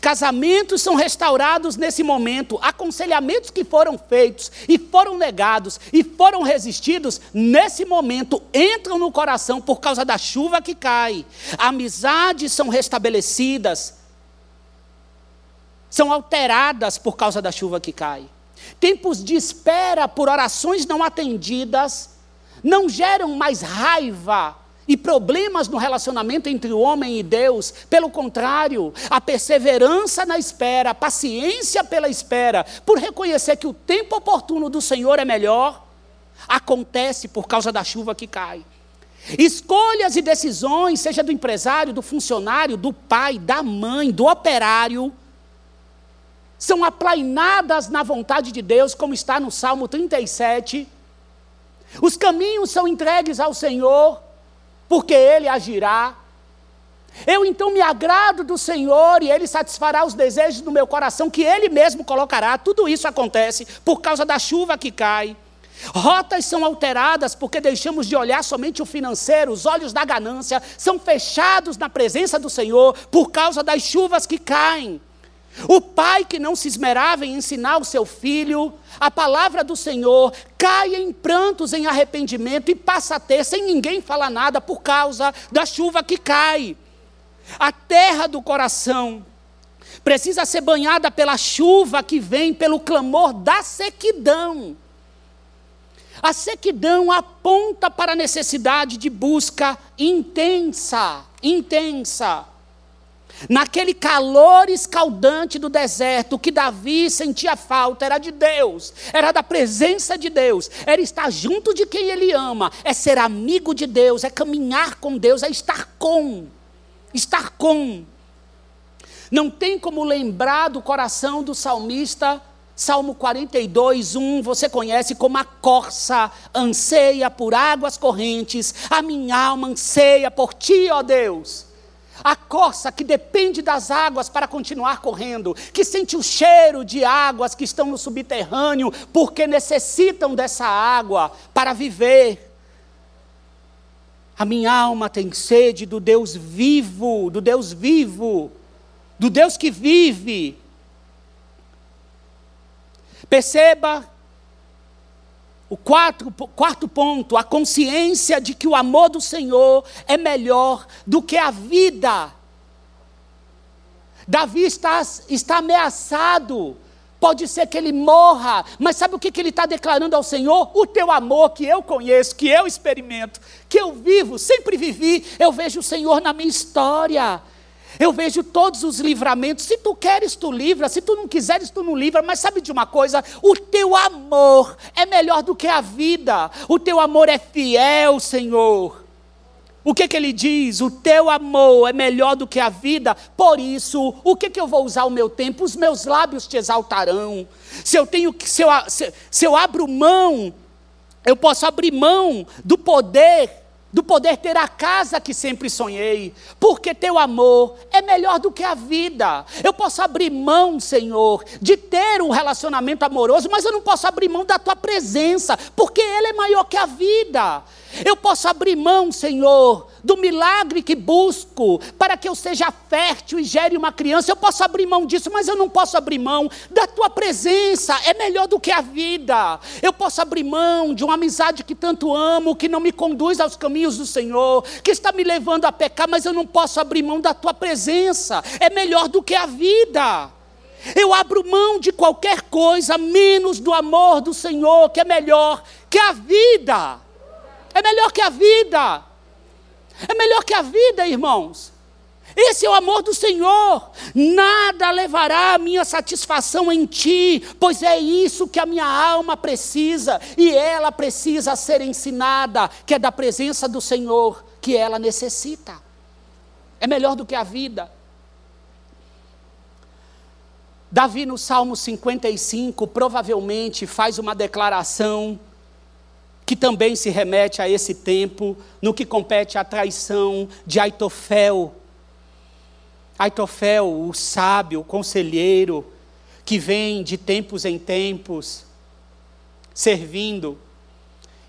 Casamentos são restaurados nesse momento, aconselhamentos que foram feitos e foram negados e foram resistidos, nesse momento entram no coração por causa da chuva que cai. Amizades são restabelecidas, são alteradas por causa da chuva que cai. Tempos de espera por orações não atendidas não geram mais raiva e problemas no relacionamento entre o homem e Deus. Pelo contrário, a perseverança na espera, a paciência pela espera, por reconhecer que o tempo oportuno do Senhor é melhor, acontece por causa da chuva que cai. Escolhas e decisões, seja do empresário, do funcionário, do pai, da mãe, do operário, são aplainadas na vontade de Deus, como está no Salmo 37. Os caminhos são entregues ao Senhor, porque Ele agirá. Eu então me agrado do Senhor e Ele satisfará os desejos do meu coração, que Ele mesmo colocará. Tudo isso acontece por causa da chuva que cai. Rotas são alteradas porque deixamos de olhar somente o financeiro, os olhos da ganância são fechados na presença do Senhor por causa das chuvas que caem. O pai que não se esmerava em ensinar o seu filho a palavra do Senhor cai em prantos, em arrependimento e passa a ter, sem ninguém falar nada, por causa da chuva que cai. A terra do coração precisa ser banhada pela chuva que vem pelo clamor da sequidão. A sequidão aponta para a necessidade de busca intensa, intensa. Naquele calor escaldante do deserto, o que Davi sentia falta era de Deus, era da presença de Deus, era estar junto de quem ele ama, é ser amigo de Deus, é caminhar com Deus, é estar com. Estar com. Não tem como lembrar do coração do salmista Salmo 42, 1, você conhece como a corça anseia por águas correntes, a minha alma anseia por ti, ó Deus. A corça que depende das águas para continuar correndo, que sente o cheiro de águas que estão no subterrâneo, porque necessitam dessa água para viver. A minha alma tem sede do Deus vivo, do Deus vivo, do Deus que vive. Perceba o quarto, quarto ponto, a consciência de que o amor do Senhor é melhor do que a vida. Davi está, está ameaçado. Pode ser que ele morra, mas sabe o que, que ele está declarando ao Senhor? O teu amor que eu conheço, que eu experimento, que eu vivo, sempre vivi, eu vejo o Senhor na minha história. Eu vejo todos os livramentos. Se tu queres, tu livra. Se tu não quiseres, tu não livra. Mas sabe de uma coisa? O teu amor é melhor do que a vida. O teu amor é fiel, Senhor. O que, que ele diz? O teu amor é melhor do que a vida. Por isso, o que, que eu vou usar o meu tempo? Os meus lábios te exaltarão. Se eu tenho, se eu, se, se eu abro mão, eu posso abrir mão do poder do poder ter a casa que sempre sonhei, porque teu amor é melhor do que a vida. Eu posso abrir mão, Senhor, de ter um relacionamento amoroso, mas eu não posso abrir mão da tua presença, porque ele é maior que a vida. Eu posso abrir mão, Senhor, do milagre que busco para que eu seja fértil e gere uma criança. Eu posso abrir mão disso, mas eu não posso abrir mão da tua presença. É melhor do que a vida. Eu posso abrir mão de uma amizade que tanto amo, que não me conduz aos caminhos do Senhor, que está me levando a pecar, mas eu não posso abrir mão da tua presença. É melhor do que a vida. Eu abro mão de qualquer coisa menos do amor do Senhor, que é melhor que a vida. É melhor que a vida. É melhor que a vida, irmãos. Esse é o amor do Senhor. Nada levará a minha satisfação em ti, pois é isso que a minha alma precisa, e ela precisa ser ensinada, que é da presença do Senhor que ela necessita. É melhor do que a vida. Davi, no Salmo 55, provavelmente faz uma declaração que também se remete a esse tempo, no que compete à traição de Aitofel. Aitofel, o sábio, o conselheiro, que vem de tempos em tempos, servindo,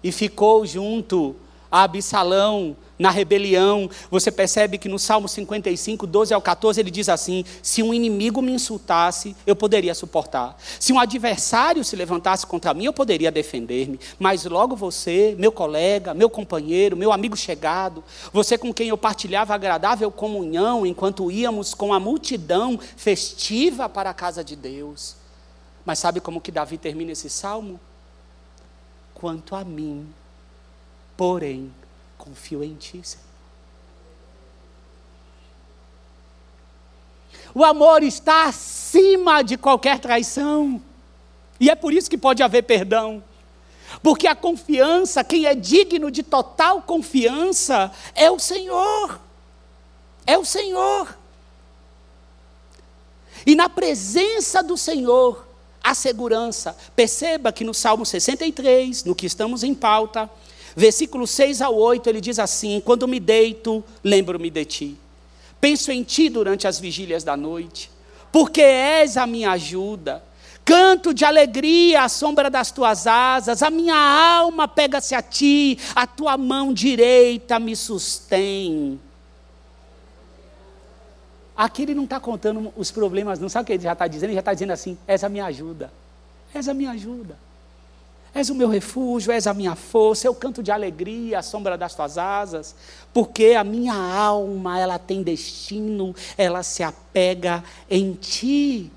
e ficou junto a Absalão na rebelião. Você percebe que no Salmo 55, 12 ao 14, ele diz assim: Se um inimigo me insultasse, eu poderia suportar. Se um adversário se levantasse contra mim, eu poderia defender-me. Mas logo você, meu colega, meu companheiro, meu amigo chegado, você com quem eu partilhava agradável comunhão enquanto íamos com a multidão festiva para a casa de Deus. Mas sabe como que Davi termina esse salmo? Quanto a mim, porém, confio em Ti, Senhor. O amor está acima de qualquer traição. E é por isso que pode haver perdão. Porque a confiança, quem é digno de total confiança, é o Senhor. É o Senhor. E na presença do Senhor, a segurança. Perceba que no Salmo 63, no que estamos em pauta, Versículo 6 ao 8, ele diz assim: Quando me deito, lembro-me de ti. Penso em ti durante as vigílias da noite, porque és a minha ajuda. Canto de alegria à sombra das tuas asas, a minha alma pega-se a ti, a tua mão direita me sustém. Aqui ele não está contando os problemas, não sabe o que ele já está dizendo? Ele já está dizendo assim: és a minha ajuda, és a minha ajuda. És o meu refúgio, és a minha força, eu canto de alegria à sombra das tuas asas, porque a minha alma, ela tem destino, ela se apega em ti.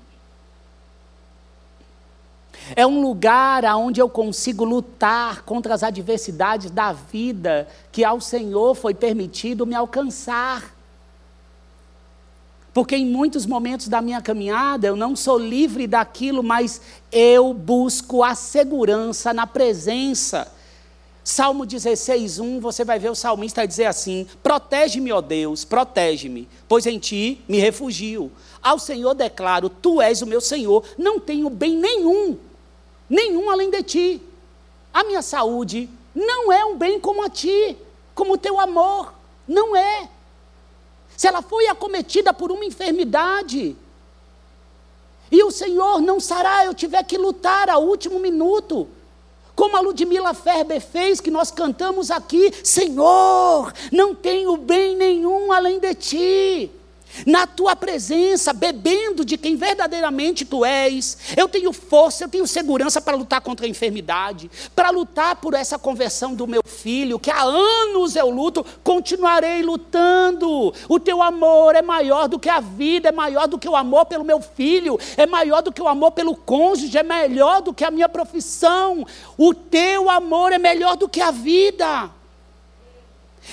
É um lugar onde eu consigo lutar contra as adversidades da vida que ao Senhor foi permitido me alcançar. Porque em muitos momentos da minha caminhada eu não sou livre daquilo, mas eu busco a segurança na presença. Salmo 16, 1, você vai ver o salmista dizer assim: Protege-me, ó Deus, protege-me, pois em ti me refugio. Ao Senhor declaro: Tu és o meu Senhor, não tenho bem nenhum, nenhum além de ti. A minha saúde não é um bem como a ti, como o teu amor, não é. Se ela foi acometida por uma enfermidade, e o Senhor não sará, eu tiver que lutar ao último minuto, como a Ludmila Ferber fez, que nós cantamos aqui: Senhor, não tenho bem nenhum além de ti na tua presença, bebendo de quem verdadeiramente tu és. Eu tenho força, eu tenho segurança para lutar contra a enfermidade, para lutar por essa conversão do meu filho, que há anos eu luto, continuarei lutando. O teu amor é maior do que a vida, é maior do que o amor pelo meu filho, é maior do que o amor pelo cônjuge, é melhor do que a minha profissão. O teu amor é melhor do que a vida.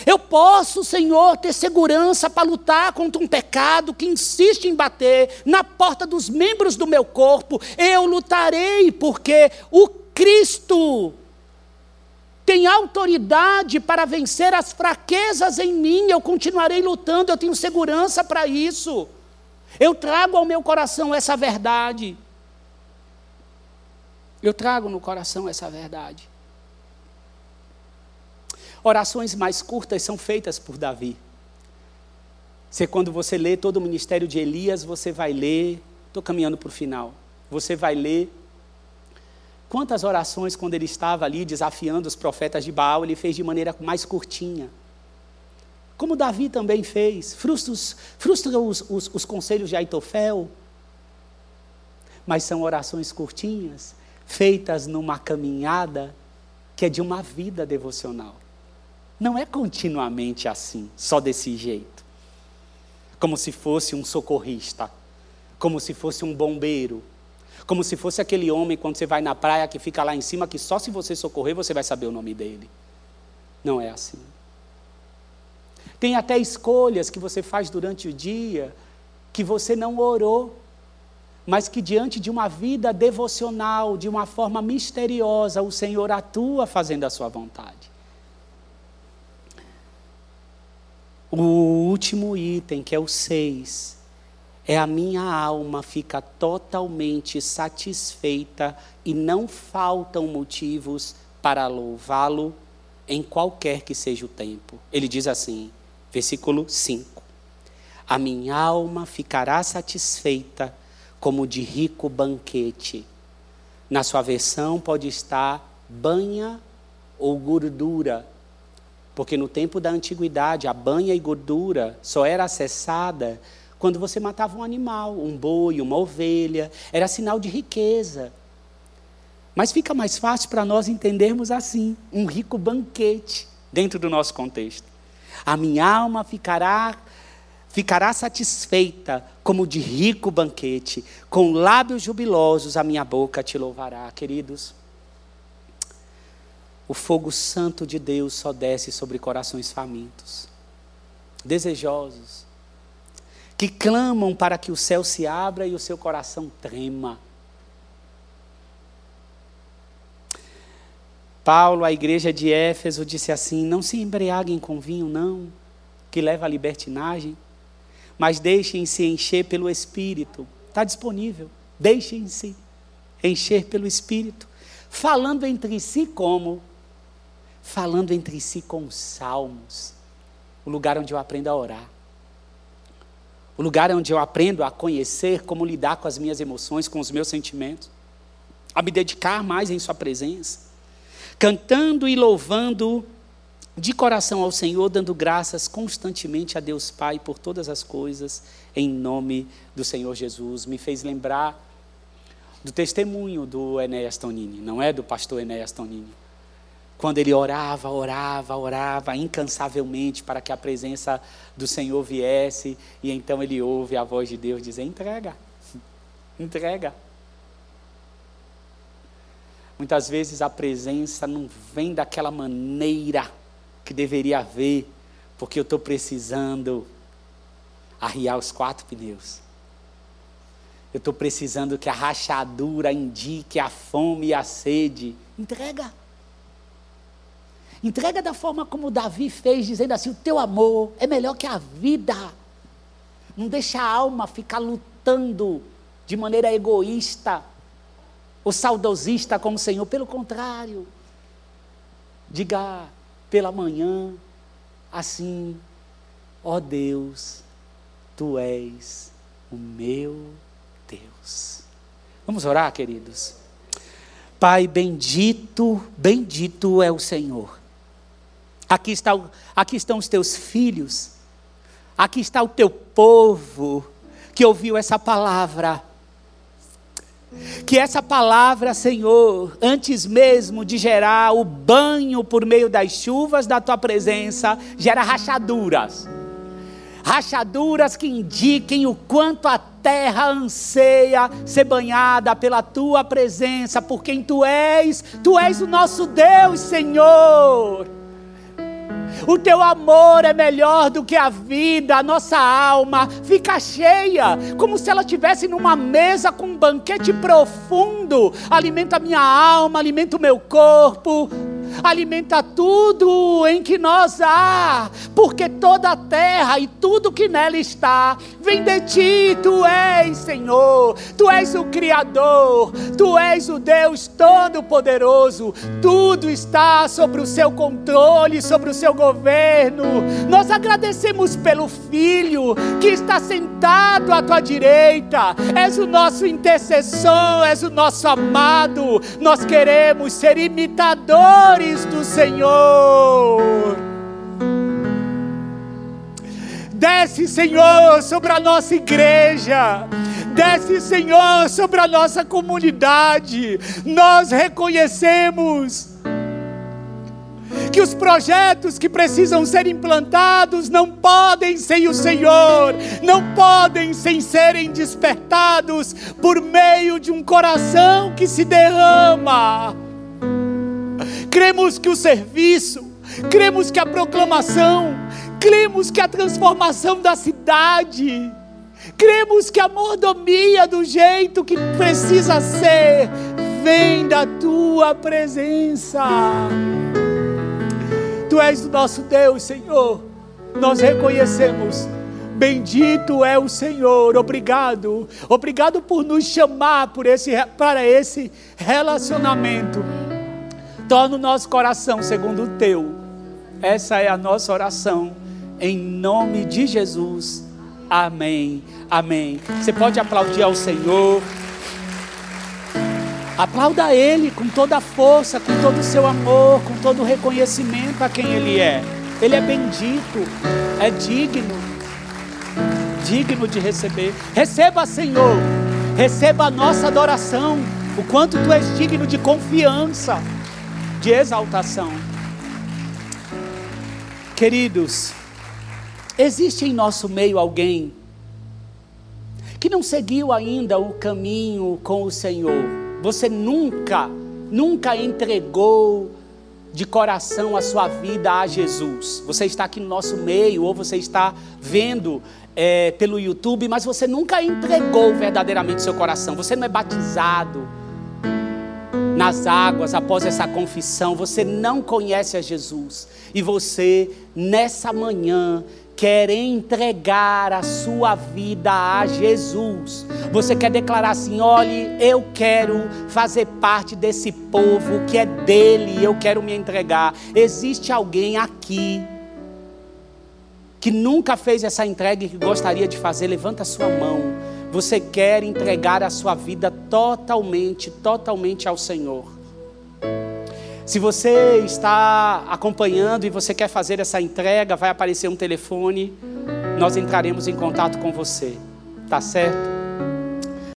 Eu posso, Senhor, ter segurança para lutar contra um pecado que insiste em bater na porta dos membros do meu corpo. Eu lutarei, porque o Cristo tem autoridade para vencer as fraquezas em mim. Eu continuarei lutando, eu tenho segurança para isso. Eu trago ao meu coração essa verdade. Eu trago no coração essa verdade. Orações mais curtas são feitas por Davi. Se quando você lê todo o ministério de Elias, você vai ler, estou caminhando para o final, você vai ler quantas orações quando ele estava ali desafiando os profetas de Baal, ele fez de maneira mais curtinha. Como Davi também fez, frustra, os, os, os conselhos de Aitofel, mas são orações curtinhas, feitas numa caminhada que é de uma vida devocional. Não é continuamente assim, só desse jeito. Como se fosse um socorrista, como se fosse um bombeiro, como se fosse aquele homem quando você vai na praia que fica lá em cima, que só se você socorrer você vai saber o nome dele. Não é assim. Tem até escolhas que você faz durante o dia que você não orou, mas que diante de uma vida devocional, de uma forma misteriosa, o Senhor atua fazendo a sua vontade. O último item, que é o 6, é a minha alma fica totalmente satisfeita e não faltam motivos para louvá-lo em qualquer que seja o tempo. Ele diz assim, versículo 5: A minha alma ficará satisfeita como de rico banquete. Na sua versão pode estar banha ou gordura, porque no tempo da antiguidade, a banha e gordura só era acessada quando você matava um animal, um boi, uma ovelha, era sinal de riqueza. Mas fica mais fácil para nós entendermos assim, um rico banquete dentro do nosso contexto. A minha alma ficará ficará satisfeita como de rico banquete, com lábios jubilosos a minha boca te louvará, queridos. O fogo santo de Deus só desce sobre corações famintos, desejosos, que clamam para que o céu se abra e o seu coração trema. Paulo, à igreja de Éfeso, disse assim: Não se embriaguem com vinho, não, que leva à libertinagem, mas deixem-se encher pelo Espírito. Está disponível. Deixem-se encher pelo Espírito, falando entre si como falando entre si com os salmos, o lugar onde eu aprendo a orar, o lugar onde eu aprendo a conhecer como lidar com as minhas emoções, com os meus sentimentos, a me dedicar mais em Sua presença, cantando e louvando de coração ao Senhor, dando graças constantemente a Deus Pai por todas as coisas, em nome do Senhor Jesus. Me fez lembrar do testemunho do Enéas Tonini, não é do pastor Enéas Tonini quando ele orava, orava, orava incansavelmente para que a presença do Senhor viesse, e então ele ouve a voz de Deus dizer: entrega, entrega. Muitas vezes a presença não vem daquela maneira que deveria haver, porque eu estou precisando arriar os quatro pneus. Eu estou precisando que a rachadura indique a fome e a sede. Entrega. Entrega da forma como Davi fez, dizendo assim: o teu amor é melhor que a vida. Não deixa a alma ficar lutando de maneira egoísta ou saudosista como o Senhor. Pelo contrário, diga pela manhã assim: ó oh Deus, tu és o meu Deus. Vamos orar, queridos? Pai bendito, bendito é o Senhor. Aqui, está, aqui estão os teus filhos, aqui está o teu povo que ouviu essa palavra. Que essa palavra, Senhor, antes mesmo de gerar o banho por meio das chuvas da tua presença, gera rachaduras. Rachaduras que indiquem o quanto a terra anseia ser banhada pela tua presença, por quem tu és, tu és o nosso Deus, Senhor. O teu amor é melhor do que a vida, a nossa alma fica cheia, como se ela estivesse numa mesa com um banquete profundo. Alimenta a minha alma, alimenta o meu corpo, alimenta tudo em que nós há, porque toda a terra e tudo que nela está vem de ti, tu és Senhor, tu és o Criador, tu és o Deus Todo-Poderoso, tudo está sobre o seu controle, sobre o seu governo. Nós agradecemos pelo Filho que está sentado à tua direita, és o nosso intercessor, és o nosso amado, nós queremos ser imitadores do Senhor. Desce, Senhor, sobre a nossa igreja. Desce, Senhor, sobre a nossa comunidade. Nós reconhecemos que os projetos que precisam ser implantados não podem sem o Senhor, não podem sem serem despertados por meio de um coração que se derrama cremos que o serviço, cremos que a proclamação, cremos que a transformação da cidade, cremos que a mordomia do jeito que precisa ser, vem da tua presença. Tu és o nosso Deus, Senhor. Nós reconhecemos. Bendito é o Senhor, obrigado, obrigado por nos chamar por esse, para esse relacionamento. Torna o nosso coração segundo o teu. Essa é a nossa oração. Em nome de Jesus. Amém. Amém. Você pode aplaudir ao Senhor. Aplauda Ele com toda a força, com todo o seu amor, com todo o reconhecimento a quem Ele é. Ele é bendito, é digno, digno de receber. Receba, Senhor, receba a nossa adoração, o quanto Tu és digno de confiança de exaltação. Queridos, existe em nosso meio alguém que não seguiu ainda o caminho com o Senhor. Você nunca, nunca entregou de coração a sua vida a Jesus. Você está aqui no nosso meio, ou você está vendo é, pelo YouTube, mas você nunca entregou verdadeiramente seu coração. Você não é batizado nas águas após essa confissão, você não conhece a Jesus e você, nessa manhã, quer entregar a sua vida a Jesus. Você quer declarar assim: olhe, eu quero fazer parte desse povo que é dele, eu quero me entregar. Existe alguém aqui que nunca fez essa entrega e que gostaria de fazer? Levanta a sua mão você quer entregar a sua vida totalmente, totalmente ao Senhor. Se você está acompanhando e você quer fazer essa entrega, vai aparecer um telefone, nós entraremos em contato com você. Tá certo?